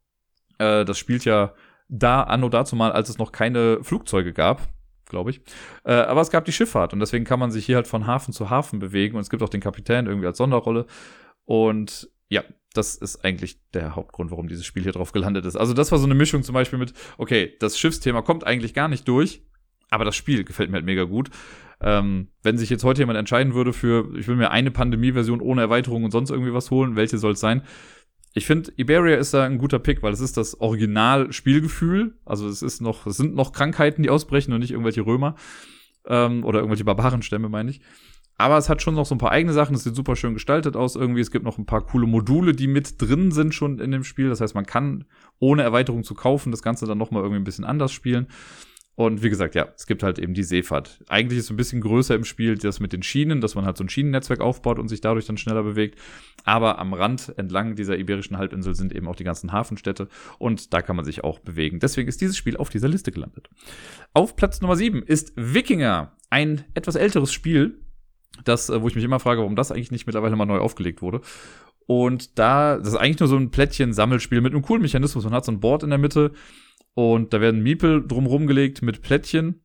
A: äh, das spielt ja da anno dazu mal, als es noch keine Flugzeuge gab glaube ich. Äh, aber es gab die Schifffahrt und deswegen kann man sich hier halt von Hafen zu Hafen bewegen und es gibt auch den Kapitän irgendwie als Sonderrolle. Und ja, das ist eigentlich der Hauptgrund, warum dieses Spiel hier drauf gelandet ist. Also das war so eine Mischung zum Beispiel mit, okay, das Schiffsthema kommt eigentlich gar nicht durch, aber das Spiel gefällt mir halt mega gut. Ähm, wenn sich jetzt heute jemand entscheiden würde für, ich will mir eine Pandemie-Version ohne Erweiterung und sonst irgendwie was holen, welche soll es sein? Ich finde, Iberia ist da ein guter Pick, weil es ist das Original-Spielgefühl. Also es ist noch, es sind noch Krankheiten, die ausbrechen und nicht irgendwelche Römer. Ähm, oder irgendwelche Barbarenstämme, meine ich. Aber es hat schon noch so ein paar eigene Sachen. Es sieht super schön gestaltet aus irgendwie. Es gibt noch ein paar coole Module, die mit drin sind schon in dem Spiel. Das heißt, man kann ohne Erweiterung zu kaufen das Ganze dann nochmal irgendwie ein bisschen anders spielen. Und wie gesagt, ja, es gibt halt eben die Seefahrt. Eigentlich ist es ein bisschen größer im Spiel das mit den Schienen, dass man halt so ein Schienennetzwerk aufbaut und sich dadurch dann schneller bewegt. Aber am Rand entlang dieser iberischen Halbinsel sind eben auch die ganzen Hafenstädte und da kann man sich auch bewegen. Deswegen ist dieses Spiel auf dieser Liste gelandet. Auf Platz Nummer 7 ist Wikinger, ein etwas älteres Spiel, das, äh, wo ich mich immer frage, warum das eigentlich nicht mittlerweile mal neu aufgelegt wurde. Und da, das ist eigentlich nur so ein Plättchen-Sammelspiel mit einem coolen Mechanismus. Man hat so ein Board in der Mitte und da werden Miepel drumherum gelegt mit Plättchen.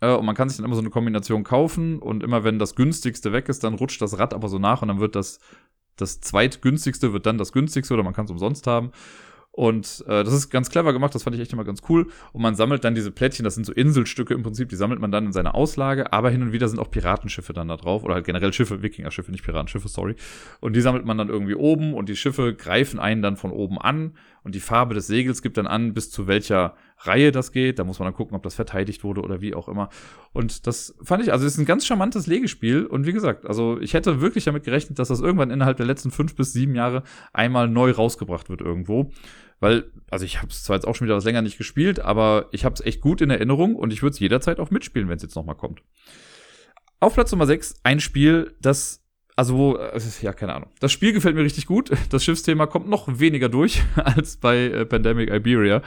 A: Äh, und man kann sich dann immer so eine Kombination kaufen. Und immer wenn das günstigste weg ist, dann rutscht das Rad aber so nach und dann wird das, das zweitgünstigste wird dann das günstigste oder man kann es umsonst haben. Und äh, das ist ganz clever gemacht, das fand ich echt immer ganz cool. Und man sammelt dann diese Plättchen, das sind so Inselstücke im Prinzip, die sammelt man dann in seine Auslage, aber hin und wieder sind auch Piratenschiffe dann da drauf. Oder halt generell Schiffe, Wikinger-Schiffe, nicht Piratenschiffe, sorry. Und die sammelt man dann irgendwie oben und die Schiffe greifen einen dann von oben an und die Farbe des Segels gibt dann an, bis zu welcher Reihe das geht. Da muss man dann gucken, ob das verteidigt wurde oder wie auch immer. Und das fand ich, also ist ein ganz charmantes Legespiel. Und wie gesagt, also ich hätte wirklich damit gerechnet, dass das irgendwann innerhalb der letzten fünf bis sieben Jahre einmal neu rausgebracht wird irgendwo. Weil, also ich habe es zwar jetzt auch schon wieder was länger nicht gespielt, aber ich habe es echt gut in Erinnerung und ich würde es jederzeit auch mitspielen, wenn es jetzt nochmal kommt. Auf Platz Nummer 6 ein Spiel, das also wo, äh, ja, keine Ahnung. Das Spiel gefällt mir richtig gut. Das Schiffsthema kommt noch weniger durch als bei äh, Pandemic Iberia.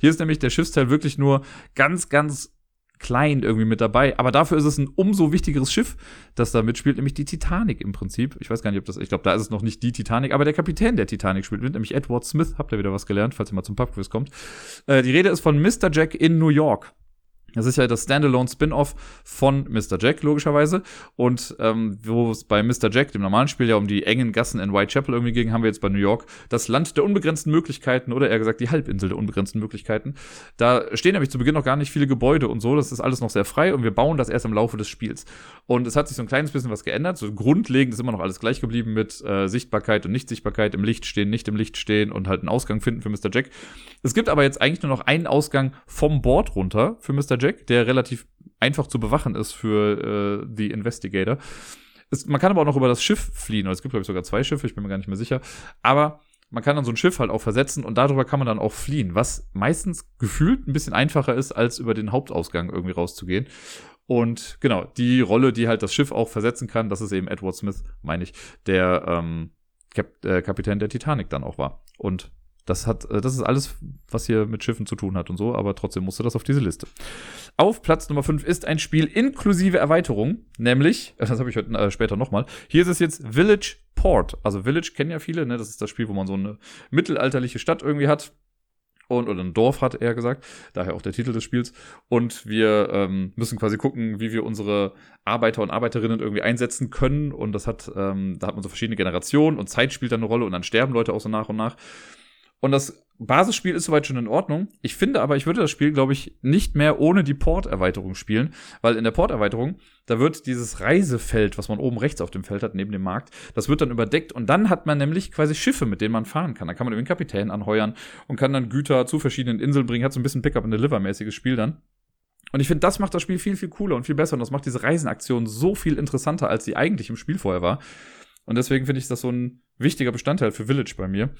A: Hier ist nämlich der Schiffsteil wirklich nur ganz, ganz klein irgendwie mit dabei. Aber dafür ist es ein umso wichtigeres Schiff, das da mitspielt, nämlich die Titanic im Prinzip. Ich weiß gar nicht, ob das, ich glaube, da ist es noch nicht die Titanic, aber der Kapitän der Titanic spielt mit, nämlich Edward Smith. Habt ihr wieder was gelernt, falls ihr mal zum Pubquiz kommt. Äh, die Rede ist von Mr. Jack in New York. Das ist ja das Standalone-Spin-Off von Mr. Jack, logischerweise. Und ähm, wo es bei Mr. Jack, dem normalen Spiel, ja um die engen Gassen in Whitechapel irgendwie ging, haben wir jetzt bei New York das Land der unbegrenzten Möglichkeiten oder eher gesagt die Halbinsel der unbegrenzten Möglichkeiten. Da stehen nämlich zu Beginn noch gar nicht viele Gebäude und so. Das ist alles noch sehr frei und wir bauen das erst im Laufe des Spiels. Und es hat sich so ein kleines bisschen was geändert. So grundlegend ist immer noch alles gleich geblieben mit äh, Sichtbarkeit und Nichtsichtbarkeit, im Licht stehen, nicht im Licht stehen und halt einen Ausgang finden für Mr. Jack. Es gibt aber jetzt eigentlich nur noch einen Ausgang vom Board runter für Mr. Jack, der relativ einfach zu bewachen ist für äh, The Investigator. Es, man kann aber auch noch über das Schiff fliehen. Es gibt, glaube ich, sogar zwei Schiffe, ich bin mir gar nicht mehr sicher. Aber man kann dann so ein Schiff halt auch versetzen und darüber kann man dann auch fliehen, was meistens gefühlt ein bisschen einfacher ist, als über den Hauptausgang irgendwie rauszugehen. Und genau, die Rolle, die halt das Schiff auch versetzen kann, das ist eben Edward Smith, meine ich, der ähm, Kap äh, Kapitän der Titanic dann auch war. Und das hat, äh, das ist alles, was hier mit Schiffen zu tun hat und so, aber trotzdem musste das auf diese Liste. Auf Platz Nummer 5 ist ein Spiel inklusive Erweiterung, nämlich, das habe ich heute äh, später nochmal. Hier ist es jetzt Village Port. Also Village kennen ja viele, ne? Das ist das Spiel, wo man so eine mittelalterliche Stadt irgendwie hat. und oder ein Dorf hat er gesagt, daher auch der Titel des Spiels. Und wir ähm, müssen quasi gucken, wie wir unsere Arbeiter und Arbeiterinnen irgendwie einsetzen können. Und das hat, ähm, da hat man so verschiedene Generationen und Zeit spielt da eine Rolle und dann sterben Leute auch so nach und nach. Und das Basisspiel ist soweit schon in Ordnung. Ich finde aber, ich würde das Spiel, glaube ich, nicht mehr ohne die Port-Erweiterung spielen, weil in der Port-Erweiterung, da wird dieses Reisefeld, was man oben rechts auf dem Feld hat, neben dem Markt, das wird dann überdeckt und dann hat man nämlich quasi Schiffe, mit denen man fahren kann. Da kann man einen Kapitän anheuern und kann dann Güter zu verschiedenen Inseln bringen, hat so ein bisschen Pickup-and-Deliver-mäßiges Spiel dann. Und ich finde, das macht das Spiel viel, viel cooler und viel besser und das macht diese Reisenaktion so viel interessanter, als sie eigentlich im Spiel vorher war. Und deswegen finde ich das so ein wichtiger Bestandteil für Village bei mir.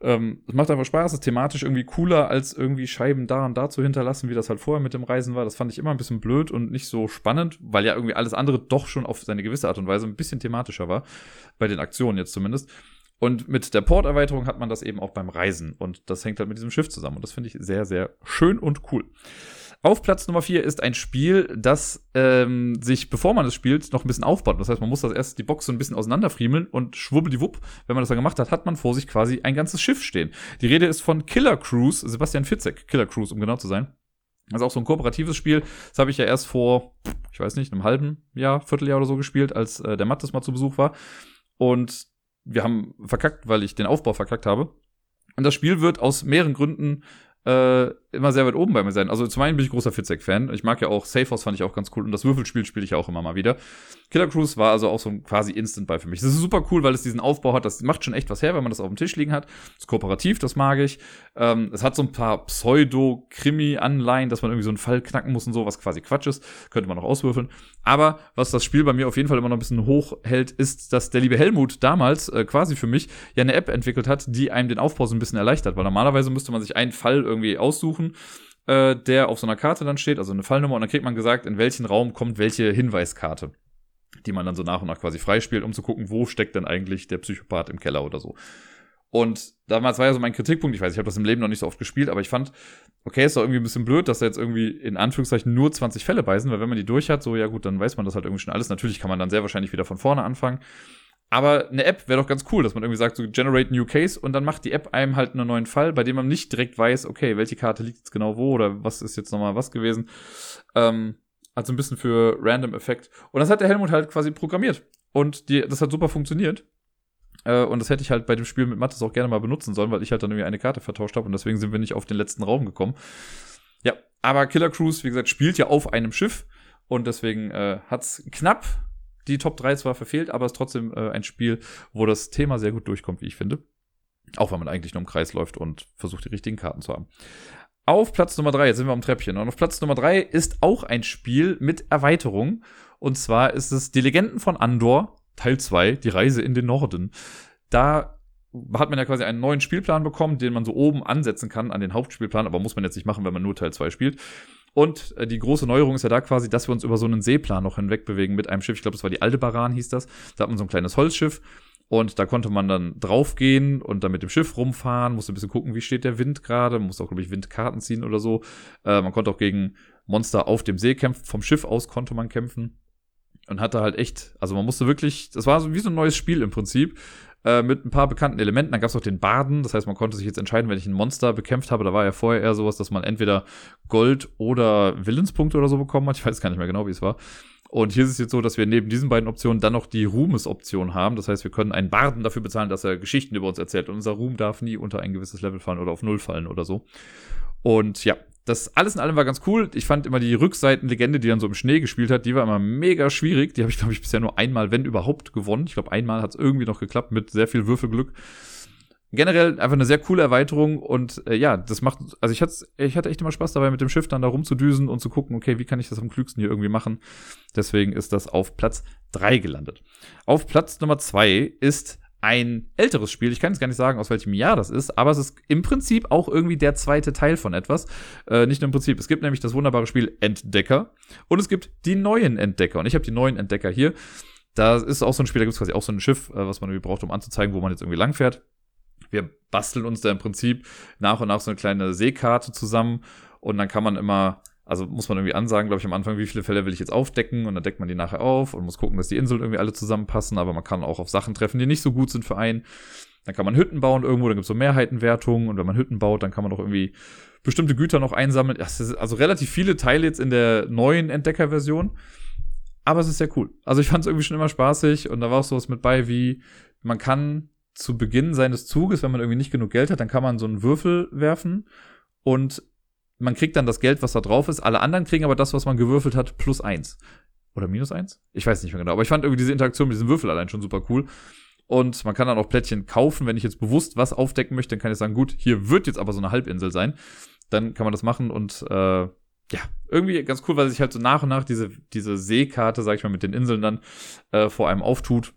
A: Ähm, es macht einfach Spaß, es ist thematisch irgendwie cooler, als irgendwie Scheiben da und da zu hinterlassen, wie das halt vorher mit dem Reisen war. Das fand ich immer ein bisschen blöd und nicht so spannend, weil ja irgendwie alles andere doch schon auf seine gewisse Art und Weise ein bisschen thematischer war. Bei den Aktionen jetzt zumindest. Und mit der Port-Erweiterung hat man das eben auch beim Reisen. Und das hängt halt mit diesem Schiff zusammen. Und das finde ich sehr, sehr schön und cool. Auf Platz Nummer 4 ist ein Spiel, das ähm, sich, bevor man es spielt, noch ein bisschen aufbaut. Das heißt, man muss das erst die Box so ein bisschen auseinanderfriemeln und schwubbeliwupp, wenn man das dann gemacht hat, hat man vor sich quasi ein ganzes Schiff stehen. Die Rede ist von Killer Cruise, Sebastian Fitzek, Killer Cruise, um genau zu sein. Das ist auch so ein kooperatives Spiel. Das habe ich ja erst vor, ich weiß nicht, einem halben Jahr, Vierteljahr oder so gespielt, als äh, der Mattes mal zu Besuch war. Und wir haben verkackt, weil ich den Aufbau verkackt habe. Und das Spiel wird aus mehreren Gründen äh, immer sehr weit oben bei mir sein. Also zum einen bin ich großer Fitzek-Fan. Ich mag ja auch Safe House, fand ich auch ganz cool. Und das Würfelspiel spiele ich auch immer mal wieder. Killer Cruise war also auch so ein quasi Instant-Buy für mich. Das ist super cool, weil es diesen Aufbau hat. Das macht schon echt was her, wenn man das auf dem Tisch liegen hat. Das ist kooperativ, das mag ich. Ähm, es hat so ein paar Pseudo-Krimi-Anleihen, dass man irgendwie so einen Fall knacken muss und so, was quasi Quatsch ist. Könnte man noch auswürfeln. Aber was das Spiel bei mir auf jeden Fall immer noch ein bisschen hochhält, ist, dass der liebe Helmut damals äh, quasi für mich ja eine App entwickelt hat, die einem den Aufbau so ein bisschen erleichtert. Weil normalerweise müsste man sich einen Fall irgendwie aussuchen äh, der auf so einer Karte dann steht, also eine Fallnummer, und dann kriegt man gesagt, in welchen Raum kommt welche Hinweiskarte, die man dann so nach und nach quasi freispielt, um zu gucken, wo steckt denn eigentlich der Psychopath im Keller oder so. Und damals war ja so mein Kritikpunkt, ich weiß, ich habe das im Leben noch nicht so oft gespielt, aber ich fand, okay, ist doch irgendwie ein bisschen blöd, dass da jetzt irgendwie in Anführungszeichen nur 20 Fälle beißen, weil wenn man die durch hat, so ja gut, dann weiß man das halt irgendwie schon alles. Natürlich kann man dann sehr wahrscheinlich wieder von vorne anfangen. Aber eine App wäre doch ganz cool, dass man irgendwie sagt, so generate new case und dann macht die App einem halt einen neuen Fall, bei dem man nicht direkt weiß, okay, welche Karte liegt jetzt genau wo oder was ist jetzt nochmal was gewesen. Ähm, also ein bisschen für Random Effekt. Und das hat der Helmut halt quasi programmiert. Und die, das hat super funktioniert. Äh, und das hätte ich halt bei dem Spiel mit Mattes auch gerne mal benutzen sollen, weil ich halt dann irgendwie eine Karte vertauscht habe und deswegen sind wir nicht auf den letzten Raum gekommen. Ja, aber Killer Cruise, wie gesagt, spielt ja auf einem Schiff und deswegen äh, hat's knapp die Top 3 zwar verfehlt, aber es ist trotzdem äh, ein Spiel, wo das Thema sehr gut durchkommt, wie ich finde. Auch wenn man eigentlich nur im Kreis läuft und versucht, die richtigen Karten zu haben. Auf Platz Nummer 3, jetzt sind wir am Treppchen. Und auf Platz Nummer 3 ist auch ein Spiel mit Erweiterung. Und zwar ist es Die Legenden von Andor, Teil 2, die Reise in den Norden. Da hat man ja quasi einen neuen Spielplan bekommen, den man so oben ansetzen kann an den Hauptspielplan, aber muss man jetzt nicht machen, wenn man nur Teil 2 spielt. Und äh, die große Neuerung ist ja da quasi, dass wir uns über so einen Seeplan noch hinweg bewegen mit einem Schiff. Ich glaube, das war die Aldebaran, hieß das. Da hat man so ein kleines Holzschiff. Und da konnte man dann draufgehen und dann mit dem Schiff rumfahren, musste ein bisschen gucken, wie steht der Wind gerade, musste auch, glaube ich, Windkarten ziehen oder so. Äh, man konnte auch gegen Monster auf dem See kämpfen, vom Schiff aus konnte man kämpfen. Und hatte halt echt, also man musste wirklich, das war so wie so ein neues Spiel im Prinzip. Äh, mit ein paar bekannten Elementen. Dann gab es auch den Baden, das heißt, man konnte sich jetzt entscheiden, wenn ich ein Monster bekämpft habe. Da war ja vorher eher sowas, dass man entweder Gold oder Willenspunkte oder so bekommen hat. Ich weiß gar nicht mehr genau, wie es war. Und hier ist es jetzt so, dass wir neben diesen beiden Optionen dann noch die Ruhmes-Option haben. Das heißt, wir können einen Barden dafür bezahlen, dass er Geschichten über uns erzählt. Und unser Ruhm darf nie unter ein gewisses Level fallen oder auf Null fallen oder so. Und ja, das alles in allem war ganz cool. Ich fand immer die Rückseitenlegende, die dann so im Schnee gespielt hat, die war immer mega schwierig. Die habe ich, glaube ich, bisher nur einmal, wenn überhaupt, gewonnen. Ich glaube, einmal hat es irgendwie noch geklappt mit sehr viel Würfelglück. Generell einfach eine sehr coole Erweiterung und äh, ja, das macht, also ich hatte, ich hatte echt immer Spaß dabei, mit dem Schiff dann da rumzudüsen und zu gucken, okay, wie kann ich das am klügsten hier irgendwie machen. Deswegen ist das auf Platz drei gelandet. Auf Platz Nummer zwei ist ein älteres Spiel. Ich kann jetzt gar nicht sagen, aus welchem Jahr das ist, aber es ist im Prinzip auch irgendwie der zweite Teil von etwas. Äh, nicht nur im Prinzip. Es gibt nämlich das wunderbare Spiel Entdecker und es gibt die neuen Entdecker. Und ich habe die neuen Entdecker hier. Da ist auch so ein Spiel, da gibt es quasi auch so ein Schiff, äh, was man irgendwie braucht, um anzuzeigen, wo man jetzt irgendwie langfährt. Wir basteln uns da im Prinzip nach und nach so eine kleine Seekarte zusammen und dann kann man immer also muss man irgendwie ansagen, glaube ich, am Anfang, wie viele Fälle will ich jetzt aufdecken und dann deckt man die nachher auf und muss gucken, dass die Inseln irgendwie alle zusammenpassen, aber man kann auch auf Sachen treffen, die nicht so gut sind für einen. Dann kann man Hütten bauen irgendwo, dann gibt es so Mehrheitenwertungen und wenn man Hütten baut, dann kann man doch irgendwie bestimmte Güter noch einsammeln. also relativ viele Teile jetzt in der neuen Entdecker-Version. Aber es ist sehr cool. Also ich fand es irgendwie schon immer spaßig und da war auch sowas mit bei wie, man kann zu Beginn seines Zuges, wenn man irgendwie nicht genug Geld hat, dann kann man so einen Würfel werfen und man kriegt dann das Geld, was da drauf ist. Alle anderen kriegen aber das, was man gewürfelt hat, plus eins. Oder minus eins? Ich weiß nicht mehr genau. Aber ich fand irgendwie diese Interaktion mit diesem Würfel allein schon super cool. Und man kann dann auch Plättchen kaufen. Wenn ich jetzt bewusst was aufdecken möchte, dann kann ich sagen, gut, hier wird jetzt aber so eine Halbinsel sein. Dann kann man das machen und äh, ja, irgendwie ganz cool, weil sich halt so nach und nach diese, diese Seekarte, sag ich mal, mit den Inseln dann äh, vor einem auftut.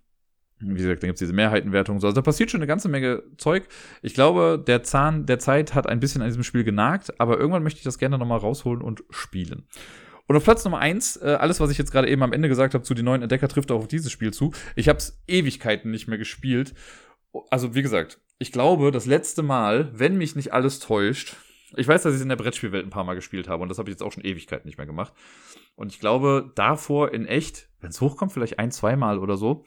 A: Wie gesagt, dann gibt's diese Mehrheitenwertung. So. Also da passiert schon eine ganze Menge Zeug. Ich glaube, der Zahn der Zeit hat ein bisschen an diesem Spiel genagt, aber irgendwann möchte ich das gerne nochmal rausholen und spielen. Und auf Platz Nummer eins, äh, alles, was ich jetzt gerade eben am Ende gesagt habe zu die neuen Entdecker, trifft auch auf dieses Spiel zu. Ich habe es Ewigkeiten nicht mehr gespielt. Also, wie gesagt, ich glaube, das letzte Mal, wenn mich nicht alles täuscht, ich weiß, dass ich es in der Brettspielwelt ein paar Mal gespielt habe und das habe ich jetzt auch schon Ewigkeiten nicht mehr gemacht. Und ich glaube, davor in echt, wenn es hochkommt, vielleicht ein, zweimal oder so.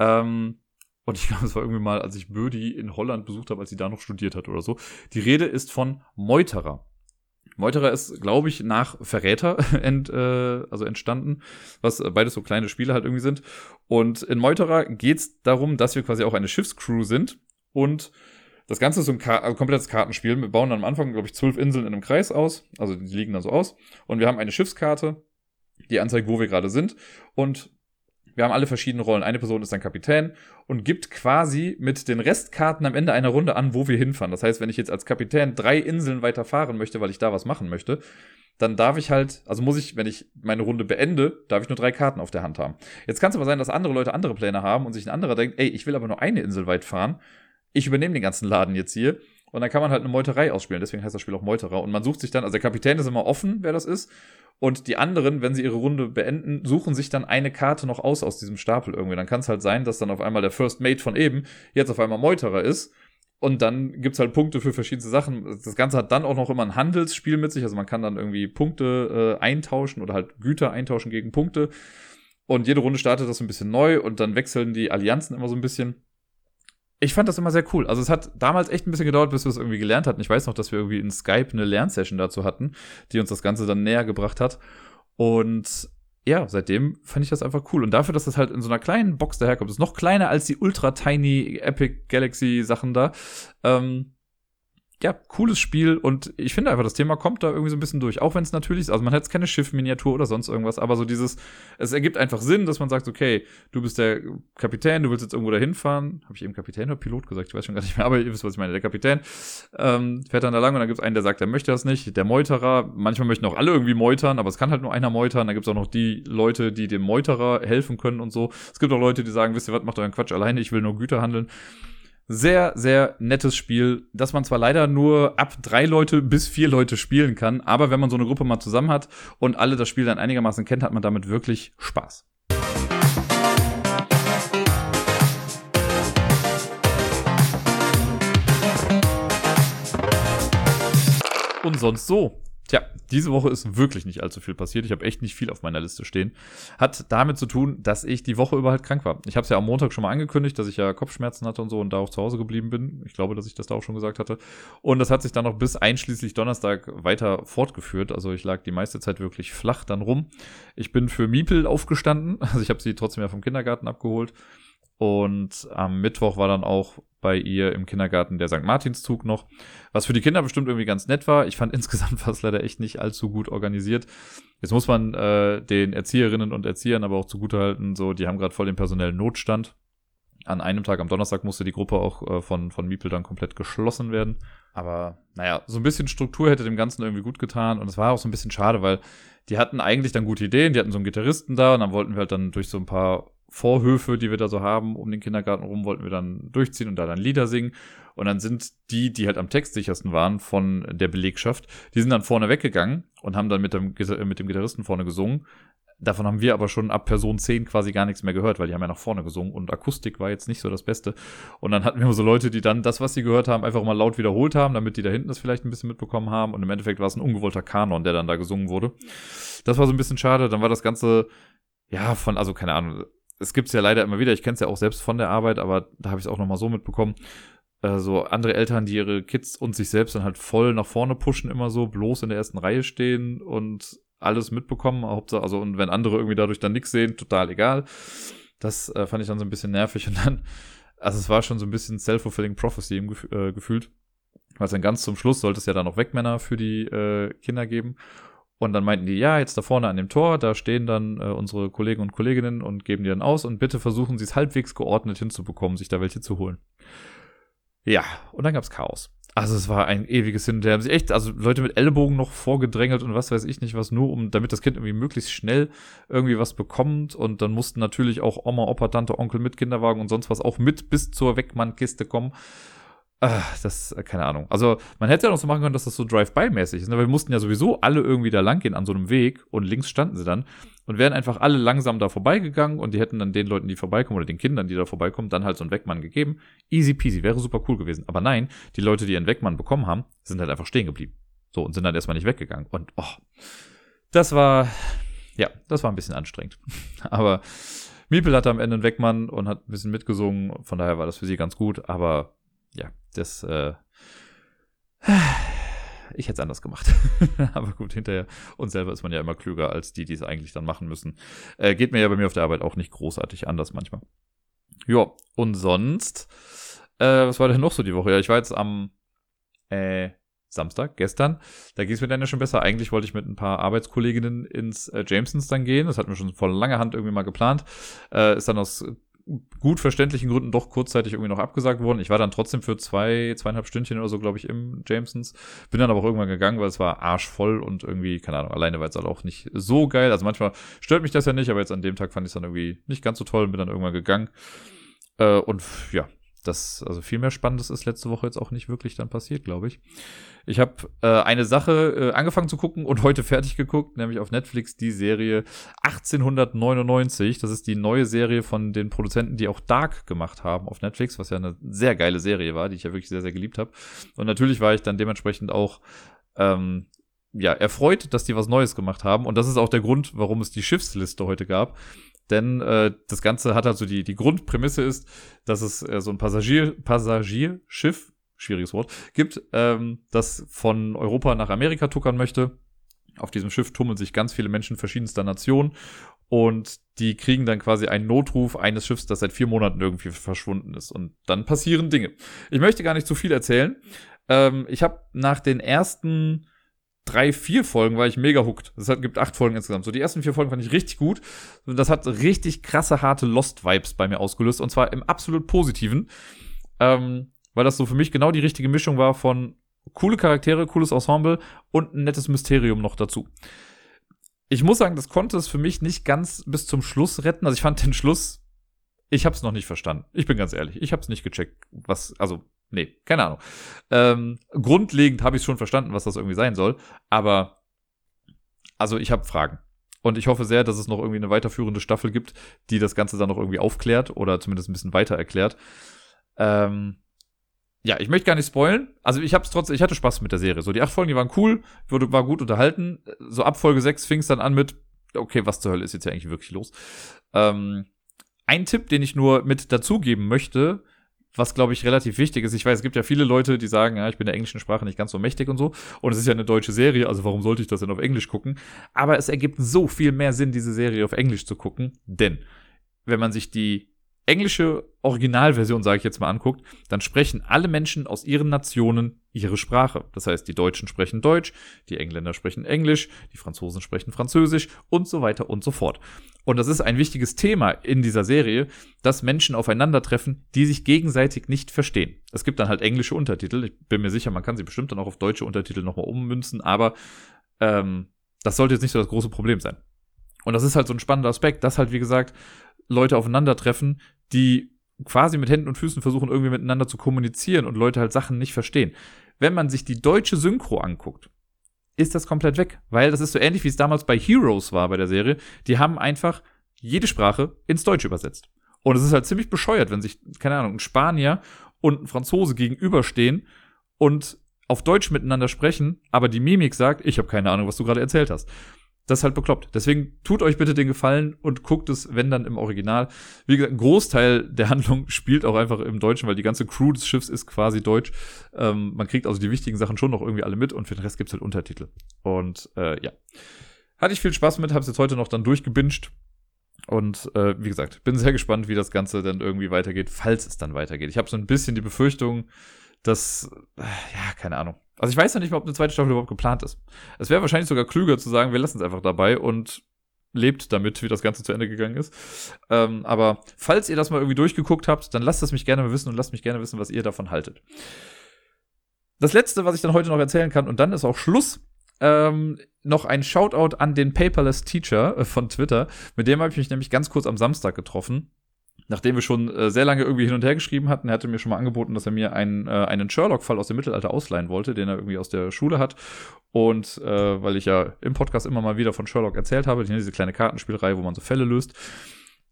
A: Ähm, und ich glaube, es war irgendwie mal, als ich Bödi in Holland besucht habe, als sie da noch studiert hat oder so. Die Rede ist von Meuterer. Meuterer ist, glaube ich, nach Verräter ent, äh, also entstanden, was beides so kleine Spiele halt irgendwie sind. Und in Meuterer geht es darum, dass wir quasi auch eine Schiffscrew sind und das Ganze ist so ein Ka also komplettes Kartenspiel. Wir bauen dann am Anfang, glaube ich, zwölf Inseln in einem Kreis aus. Also die liegen dann so aus. Und wir haben eine Schiffskarte, die anzeigt, wo wir gerade sind. Und wir haben alle verschiedene Rollen. Eine Person ist ein Kapitän und gibt quasi mit den Restkarten am Ende einer Runde an, wo wir hinfahren. Das heißt, wenn ich jetzt als Kapitän drei Inseln weiter fahren möchte, weil ich da was machen möchte, dann darf ich halt, also muss ich, wenn ich meine Runde beende, darf ich nur drei Karten auf der Hand haben. Jetzt kann es aber sein, dass andere Leute andere Pläne haben und sich ein anderer denkt, ey, ich will aber nur eine Insel weit fahren. Ich übernehme den ganzen Laden jetzt hier. Und dann kann man halt eine Meuterei ausspielen. Deswegen heißt das Spiel auch Meuterer. Und man sucht sich dann, also der Kapitän ist immer offen, wer das ist. Und die anderen, wenn sie ihre Runde beenden, suchen sich dann eine Karte noch aus aus diesem Stapel irgendwie. Dann kann es halt sein, dass dann auf einmal der First Mate von eben jetzt auf einmal Meuterer ist. Und dann gibt's halt Punkte für verschiedene Sachen. Das Ganze hat dann auch noch immer ein Handelsspiel mit sich. Also man kann dann irgendwie Punkte äh, eintauschen oder halt Güter eintauschen gegen Punkte. Und jede Runde startet das so ein bisschen neu und dann wechseln die Allianzen immer so ein bisschen ich fand das immer sehr cool. Also es hat damals echt ein bisschen gedauert, bis wir es irgendwie gelernt hatten. Ich weiß noch, dass wir irgendwie in Skype eine Lernsession dazu hatten, die uns das Ganze dann näher gebracht hat. Und ja, seitdem fand ich das einfach cool. Und dafür, dass das halt in so einer kleinen Box daherkommt, ist noch kleiner als die ultra tiny Epic Galaxy Sachen da. Ähm, ja, cooles Spiel und ich finde einfach, das Thema kommt da irgendwie so ein bisschen durch. Auch wenn es natürlich ist, also man hat jetzt keine Schiffminiatur oder sonst irgendwas, aber so dieses, es ergibt einfach Sinn, dass man sagt, okay, du bist der Kapitän, du willst jetzt irgendwo dahin fahren. Habe ich eben Kapitän oder Pilot gesagt? Ich weiß schon gar nicht mehr, aber ihr wisst, was ich meine. Der Kapitän ähm, fährt dann da lang und dann gibt es einen, der sagt, er möchte das nicht. Der Meuterer, manchmal möchten auch alle irgendwie meutern, aber es kann halt nur einer meutern. Dann gibt es auch noch die Leute, die dem Meuterer helfen können und so. Es gibt auch Leute, die sagen, wisst ihr was, macht euren Quatsch alleine, ich will nur Güter handeln. Sehr, sehr nettes Spiel, das man zwar leider nur ab drei Leute bis vier Leute spielen kann, aber wenn man so eine Gruppe mal zusammen hat und alle das Spiel dann einigermaßen kennt, hat man damit wirklich Spaß. Und sonst so. Tja, diese Woche ist wirklich nicht allzu viel passiert. Ich habe echt nicht viel auf meiner Liste stehen. Hat damit zu tun, dass ich die Woche über halt krank war. Ich habe es ja am Montag schon mal angekündigt, dass ich ja Kopfschmerzen hatte und so und da auch zu Hause geblieben bin. Ich glaube, dass ich das da auch schon gesagt hatte. Und das hat sich dann noch bis einschließlich Donnerstag weiter fortgeführt. Also ich lag die meiste Zeit wirklich flach dann rum. Ich bin für Miepel aufgestanden. Also ich habe sie trotzdem ja vom Kindergarten abgeholt. Und am Mittwoch war dann auch bei ihr im Kindergarten der St. Martinszug noch, was für die Kinder bestimmt irgendwie ganz nett war. Ich fand insgesamt war es leider echt nicht allzu gut organisiert. Jetzt muss man äh, den Erzieherinnen und Erziehern aber auch zugutehalten, so die haben gerade voll den personellen Notstand. An einem Tag am Donnerstag musste die Gruppe auch äh, von, von Miepel dann komplett geschlossen werden. Aber naja, so ein bisschen Struktur hätte dem Ganzen irgendwie gut getan. Und es war auch so ein bisschen schade, weil die hatten eigentlich dann gute Ideen. Die hatten so einen Gitarristen da und dann wollten wir halt dann durch so ein paar Vorhöfe, die wir da so haben, um den Kindergarten rum, wollten wir dann durchziehen und da dann Lieder singen. Und dann sind die, die halt am textsichersten waren von der Belegschaft, die sind dann vorne weggegangen und haben dann mit dem, mit dem Gitarristen vorne gesungen. Davon haben wir aber schon ab Person 10 quasi gar nichts mehr gehört, weil die haben ja nach vorne gesungen und Akustik war jetzt nicht so das Beste. Und dann hatten wir so Leute, die dann das, was sie gehört haben, einfach mal laut wiederholt haben, damit die da hinten das vielleicht ein bisschen mitbekommen haben. Und im Endeffekt war es ein ungewollter Kanon, der dann da gesungen wurde. Das war so ein bisschen schade. Dann war das Ganze, ja, von, also keine Ahnung, es gibt's ja leider immer wieder, ich kenne es ja auch selbst von der Arbeit, aber da habe ich es auch nochmal so mitbekommen. äh, so andere Eltern, die ihre Kids und sich selbst dann halt voll nach vorne pushen, immer so, bloß in der ersten Reihe stehen und alles mitbekommen. Hauptsache, also, und wenn andere irgendwie dadurch dann nichts sehen, total egal. Das äh, fand ich dann so ein bisschen nervig und dann, also es war schon so ein bisschen self-fulfilling prophecy im, äh, gefühlt. Weil dann ganz zum Schluss sollte es ja dann noch Wegmänner für die äh, Kinder geben. Und dann meinten die, ja, jetzt da vorne an dem Tor, da stehen dann äh, unsere Kollegen und Kolleginnen und geben die dann aus und bitte versuchen sie es halbwegs geordnet hinzubekommen, sich da welche zu holen. Ja, und dann gab's Chaos. Also es war ein ewiges Hin und Her. Haben sich echt, also Leute mit Ellbogen noch vorgedrängelt und was weiß ich nicht was, nur um, damit das Kind irgendwie möglichst schnell irgendwie was bekommt. Und dann mussten natürlich auch Oma, Opa, Tante, Onkel mit Kinderwagen und sonst was auch mit bis zur Wegmannkiste kommen. Ach, das, äh, keine Ahnung. Also, man hätte ja noch so machen können, dass das so Drive-by-mäßig ist. Ne? Weil wir mussten ja sowieso alle irgendwie da lang gehen an so einem Weg und links standen sie dann und wären einfach alle langsam da vorbeigegangen und die hätten dann den Leuten, die vorbeikommen oder den Kindern, die da vorbeikommen, dann halt so einen Wegmann gegeben. Easy peasy, wäre super cool gewesen. Aber nein, die Leute, die ihren Wegmann bekommen haben, sind halt einfach stehen geblieben. So, und sind dann erstmal nicht weggegangen. Und, oh, das war, ja, das war ein bisschen anstrengend. Aber Miepel hatte am Ende einen Wegmann und hat ein bisschen mitgesungen. Von daher war das für sie ganz gut. Aber ja, das, äh, ich hätte es anders gemacht. Aber gut, hinterher. Und selber ist man ja immer klüger als die, die es eigentlich dann machen müssen. Äh, geht mir ja bei mir auf der Arbeit auch nicht großartig anders manchmal. Ja, und sonst, äh, was war denn noch so die Woche? Ja, ich war jetzt am äh, Samstag, gestern. Da ging es mir dann ja schon besser. Eigentlich wollte ich mit ein paar Arbeitskolleginnen ins äh, Jamesons dann gehen. Das hatten wir schon vor langer Hand irgendwie mal geplant. Äh, ist dann aus gut verständlichen Gründen doch kurzzeitig irgendwie noch abgesagt worden. Ich war dann trotzdem für zwei, zweieinhalb Stündchen oder so, glaube ich, im Jamesons. Bin dann aber auch irgendwann gegangen, weil es war arschvoll und irgendwie, keine Ahnung, alleine war es halt auch nicht so geil. Also manchmal stört mich das ja nicht, aber jetzt an dem Tag fand ich es dann irgendwie nicht ganz so toll und bin dann irgendwann gegangen. Äh, und ja, das, also viel mehr Spannendes ist letzte Woche jetzt auch nicht wirklich dann passiert, glaube ich. Ich habe äh, eine Sache äh, angefangen zu gucken und heute fertig geguckt, nämlich auf Netflix die Serie 1899. Das ist die neue Serie von den Produzenten, die auch Dark gemacht haben auf Netflix, was ja eine sehr geile Serie war, die ich ja wirklich sehr, sehr geliebt habe. Und natürlich war ich dann dementsprechend auch ähm, ja, erfreut, dass die was Neues gemacht haben. Und das ist auch der Grund, warum es die Schiffsliste heute gab. Denn äh, das Ganze hat also die, die Grundprämisse ist, dass es äh, so ein Passagier, Passagierschiff, schwieriges Wort, gibt, ähm, das von Europa nach Amerika tuckern möchte. Auf diesem Schiff tummeln sich ganz viele Menschen verschiedenster Nationen und die kriegen dann quasi einen Notruf eines Schiffs, das seit vier Monaten irgendwie verschwunden ist. Und dann passieren Dinge. Ich möchte gar nicht zu viel erzählen. Ähm, ich habe nach den ersten drei, vier Folgen war ich mega hooked. Es gibt acht Folgen insgesamt. So die ersten vier Folgen fand ich richtig gut. Das hat richtig krasse, harte Lost-Vibes bei mir ausgelöst. Und zwar im absolut positiven. Ähm, weil das so für mich genau die richtige Mischung war von coole Charaktere, cooles Ensemble und ein nettes Mysterium noch dazu. Ich muss sagen, das konnte es für mich nicht ganz bis zum Schluss retten. Also ich fand den Schluss, ich habe es noch nicht verstanden. Ich bin ganz ehrlich, ich habe es nicht gecheckt, was also Nee, keine Ahnung. Ähm, grundlegend habe ich schon verstanden, was das irgendwie sein soll. Aber, also ich habe Fragen. Und ich hoffe sehr, dass es noch irgendwie eine weiterführende Staffel gibt, die das Ganze dann noch irgendwie aufklärt oder zumindest ein bisschen weiter erklärt. Ähm, ja, ich möchte gar nicht spoilen. Also ich hab's trotzdem, ich hatte Spaß mit der Serie. So, die acht Folgen, die waren cool, wurde, war gut unterhalten. So ab Folge 6 fing es dann an mit, okay, was zur Hölle ist jetzt ja eigentlich wirklich los? Ähm, ein Tipp, den ich nur mit dazugeben möchte, was glaube ich relativ wichtig ist. Ich weiß, es gibt ja viele Leute, die sagen, ja, ich bin der englischen Sprache nicht ganz so mächtig und so. Und es ist ja eine deutsche Serie, also warum sollte ich das denn auf Englisch gucken? Aber es ergibt so viel mehr Sinn, diese Serie auf Englisch zu gucken, denn wenn man sich die englische Originalversion, sage ich jetzt mal, anguckt, dann sprechen alle Menschen aus ihren Nationen ihre Sprache. Das heißt, die Deutschen sprechen Deutsch, die Engländer sprechen Englisch, die Franzosen sprechen Französisch und so weiter und so fort. Und das ist ein wichtiges Thema in dieser Serie, dass Menschen aufeinandertreffen, die sich gegenseitig nicht verstehen. Es gibt dann halt englische Untertitel. Ich bin mir sicher, man kann sie bestimmt dann auch auf deutsche Untertitel nochmal ummünzen, aber ähm, das sollte jetzt nicht so das große Problem sein. Und das ist halt so ein spannender Aspekt, dass halt, wie gesagt, Leute aufeinandertreffen, die quasi mit Händen und Füßen versuchen, irgendwie miteinander zu kommunizieren und Leute halt Sachen nicht verstehen. Wenn man sich die deutsche Synchro anguckt, ist das komplett weg. Weil das ist so ähnlich, wie es damals bei Heroes war bei der Serie. Die haben einfach jede Sprache ins Deutsche übersetzt. Und es ist halt ziemlich bescheuert, wenn sich, keine Ahnung, ein Spanier und ein Franzose gegenüberstehen und auf Deutsch miteinander sprechen, aber die Mimik sagt, ich habe keine Ahnung, was du gerade erzählt hast. Das ist halt bekloppt. Deswegen tut euch bitte den Gefallen und guckt es, wenn dann im Original. Wie gesagt, ein Großteil der Handlung spielt auch einfach im Deutschen, weil die ganze Crew des Schiffs ist quasi deutsch. Ähm, man kriegt also die wichtigen Sachen schon noch irgendwie alle mit und für den Rest gibt's halt Untertitel. Und äh, ja. Hatte ich viel Spaß mit, hab's jetzt heute noch dann durchgebinged. Und äh, wie gesagt, bin sehr gespannt, wie das Ganze dann irgendwie weitergeht, falls es dann weitergeht. Ich habe so ein bisschen die Befürchtung, dass, äh, ja, keine Ahnung. Also ich weiß ja nicht mal, ob eine zweite Staffel überhaupt geplant ist. Es wäre wahrscheinlich sogar klüger zu sagen, wir lassen es einfach dabei und lebt damit, wie das Ganze zu Ende gegangen ist. Ähm, aber falls ihr das mal irgendwie durchgeguckt habt, dann lasst es mich gerne mal wissen und lasst mich gerne wissen, was ihr davon haltet. Das letzte, was ich dann heute noch erzählen kann, und dann ist auch Schluss, ähm, noch ein Shoutout an den Paperless Teacher äh, von Twitter. Mit dem habe ich mich nämlich ganz kurz am Samstag getroffen nachdem wir schon äh, sehr lange irgendwie hin und her geschrieben hatten, er hatte mir schon mal angeboten, dass er mir einen, äh, einen Sherlock-Fall aus dem Mittelalter ausleihen wollte, den er irgendwie aus der Schule hat. Und äh, weil ich ja im Podcast immer mal wieder von Sherlock erzählt habe, diese kleine Kartenspielreihe, wo man so Fälle löst.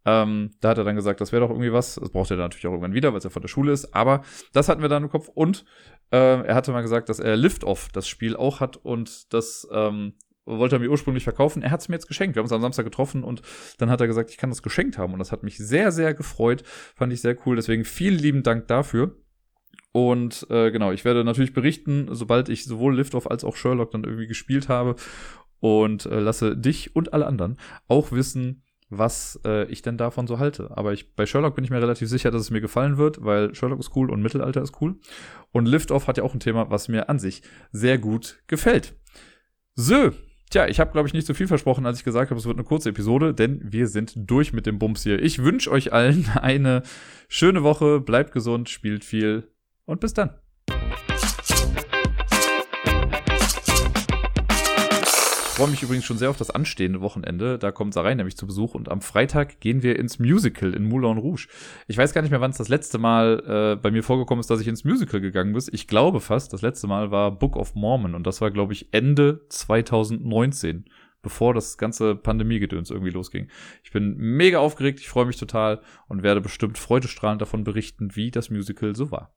A: Ähm, da hat er dann gesagt, das wäre doch irgendwie was. Das braucht er dann natürlich auch irgendwann wieder, weil es ja von der Schule ist. Aber das hatten wir dann im Kopf. Und äh, er hatte mal gesagt, dass er Lift-Off das Spiel auch hat und das ähm, wollte er mir ursprünglich verkaufen. Er hat es mir jetzt geschenkt. Wir haben uns am Samstag getroffen und dann hat er gesagt, ich kann das geschenkt haben. Und das hat mich sehr, sehr gefreut. Fand ich sehr cool. Deswegen vielen lieben Dank dafür. Und äh, genau, ich werde natürlich berichten, sobald ich sowohl Liftoff als auch Sherlock dann irgendwie gespielt habe. Und äh, lasse dich und alle anderen auch wissen, was äh, ich denn davon so halte. Aber ich, bei Sherlock bin ich mir relativ sicher, dass es mir gefallen wird, weil Sherlock ist cool und Mittelalter ist cool. Und Liftoff hat ja auch ein Thema, was mir an sich sehr gut gefällt. So, Tja, ich habe, glaube ich, nicht so viel versprochen, als ich gesagt habe, es wird eine kurze Episode, denn wir sind durch mit dem Bums hier. Ich wünsche euch allen eine schöne Woche, bleibt gesund, spielt viel und bis dann. Freue mich übrigens schon sehr auf das anstehende Wochenende. Da kommt Sarai nämlich zu Besuch und am Freitag gehen wir ins Musical in Moulin Rouge. Ich weiß gar nicht mehr, wann es das letzte Mal äh, bei mir vorgekommen ist, dass ich ins Musical gegangen bin. Ich glaube fast, das letzte Mal war Book of Mormon und das war, glaube ich, Ende 2019 bevor das ganze Pandemiegedöns irgendwie losging. Ich bin mega aufgeregt, ich freue mich total und werde bestimmt freudestrahlend davon berichten, wie das Musical so war.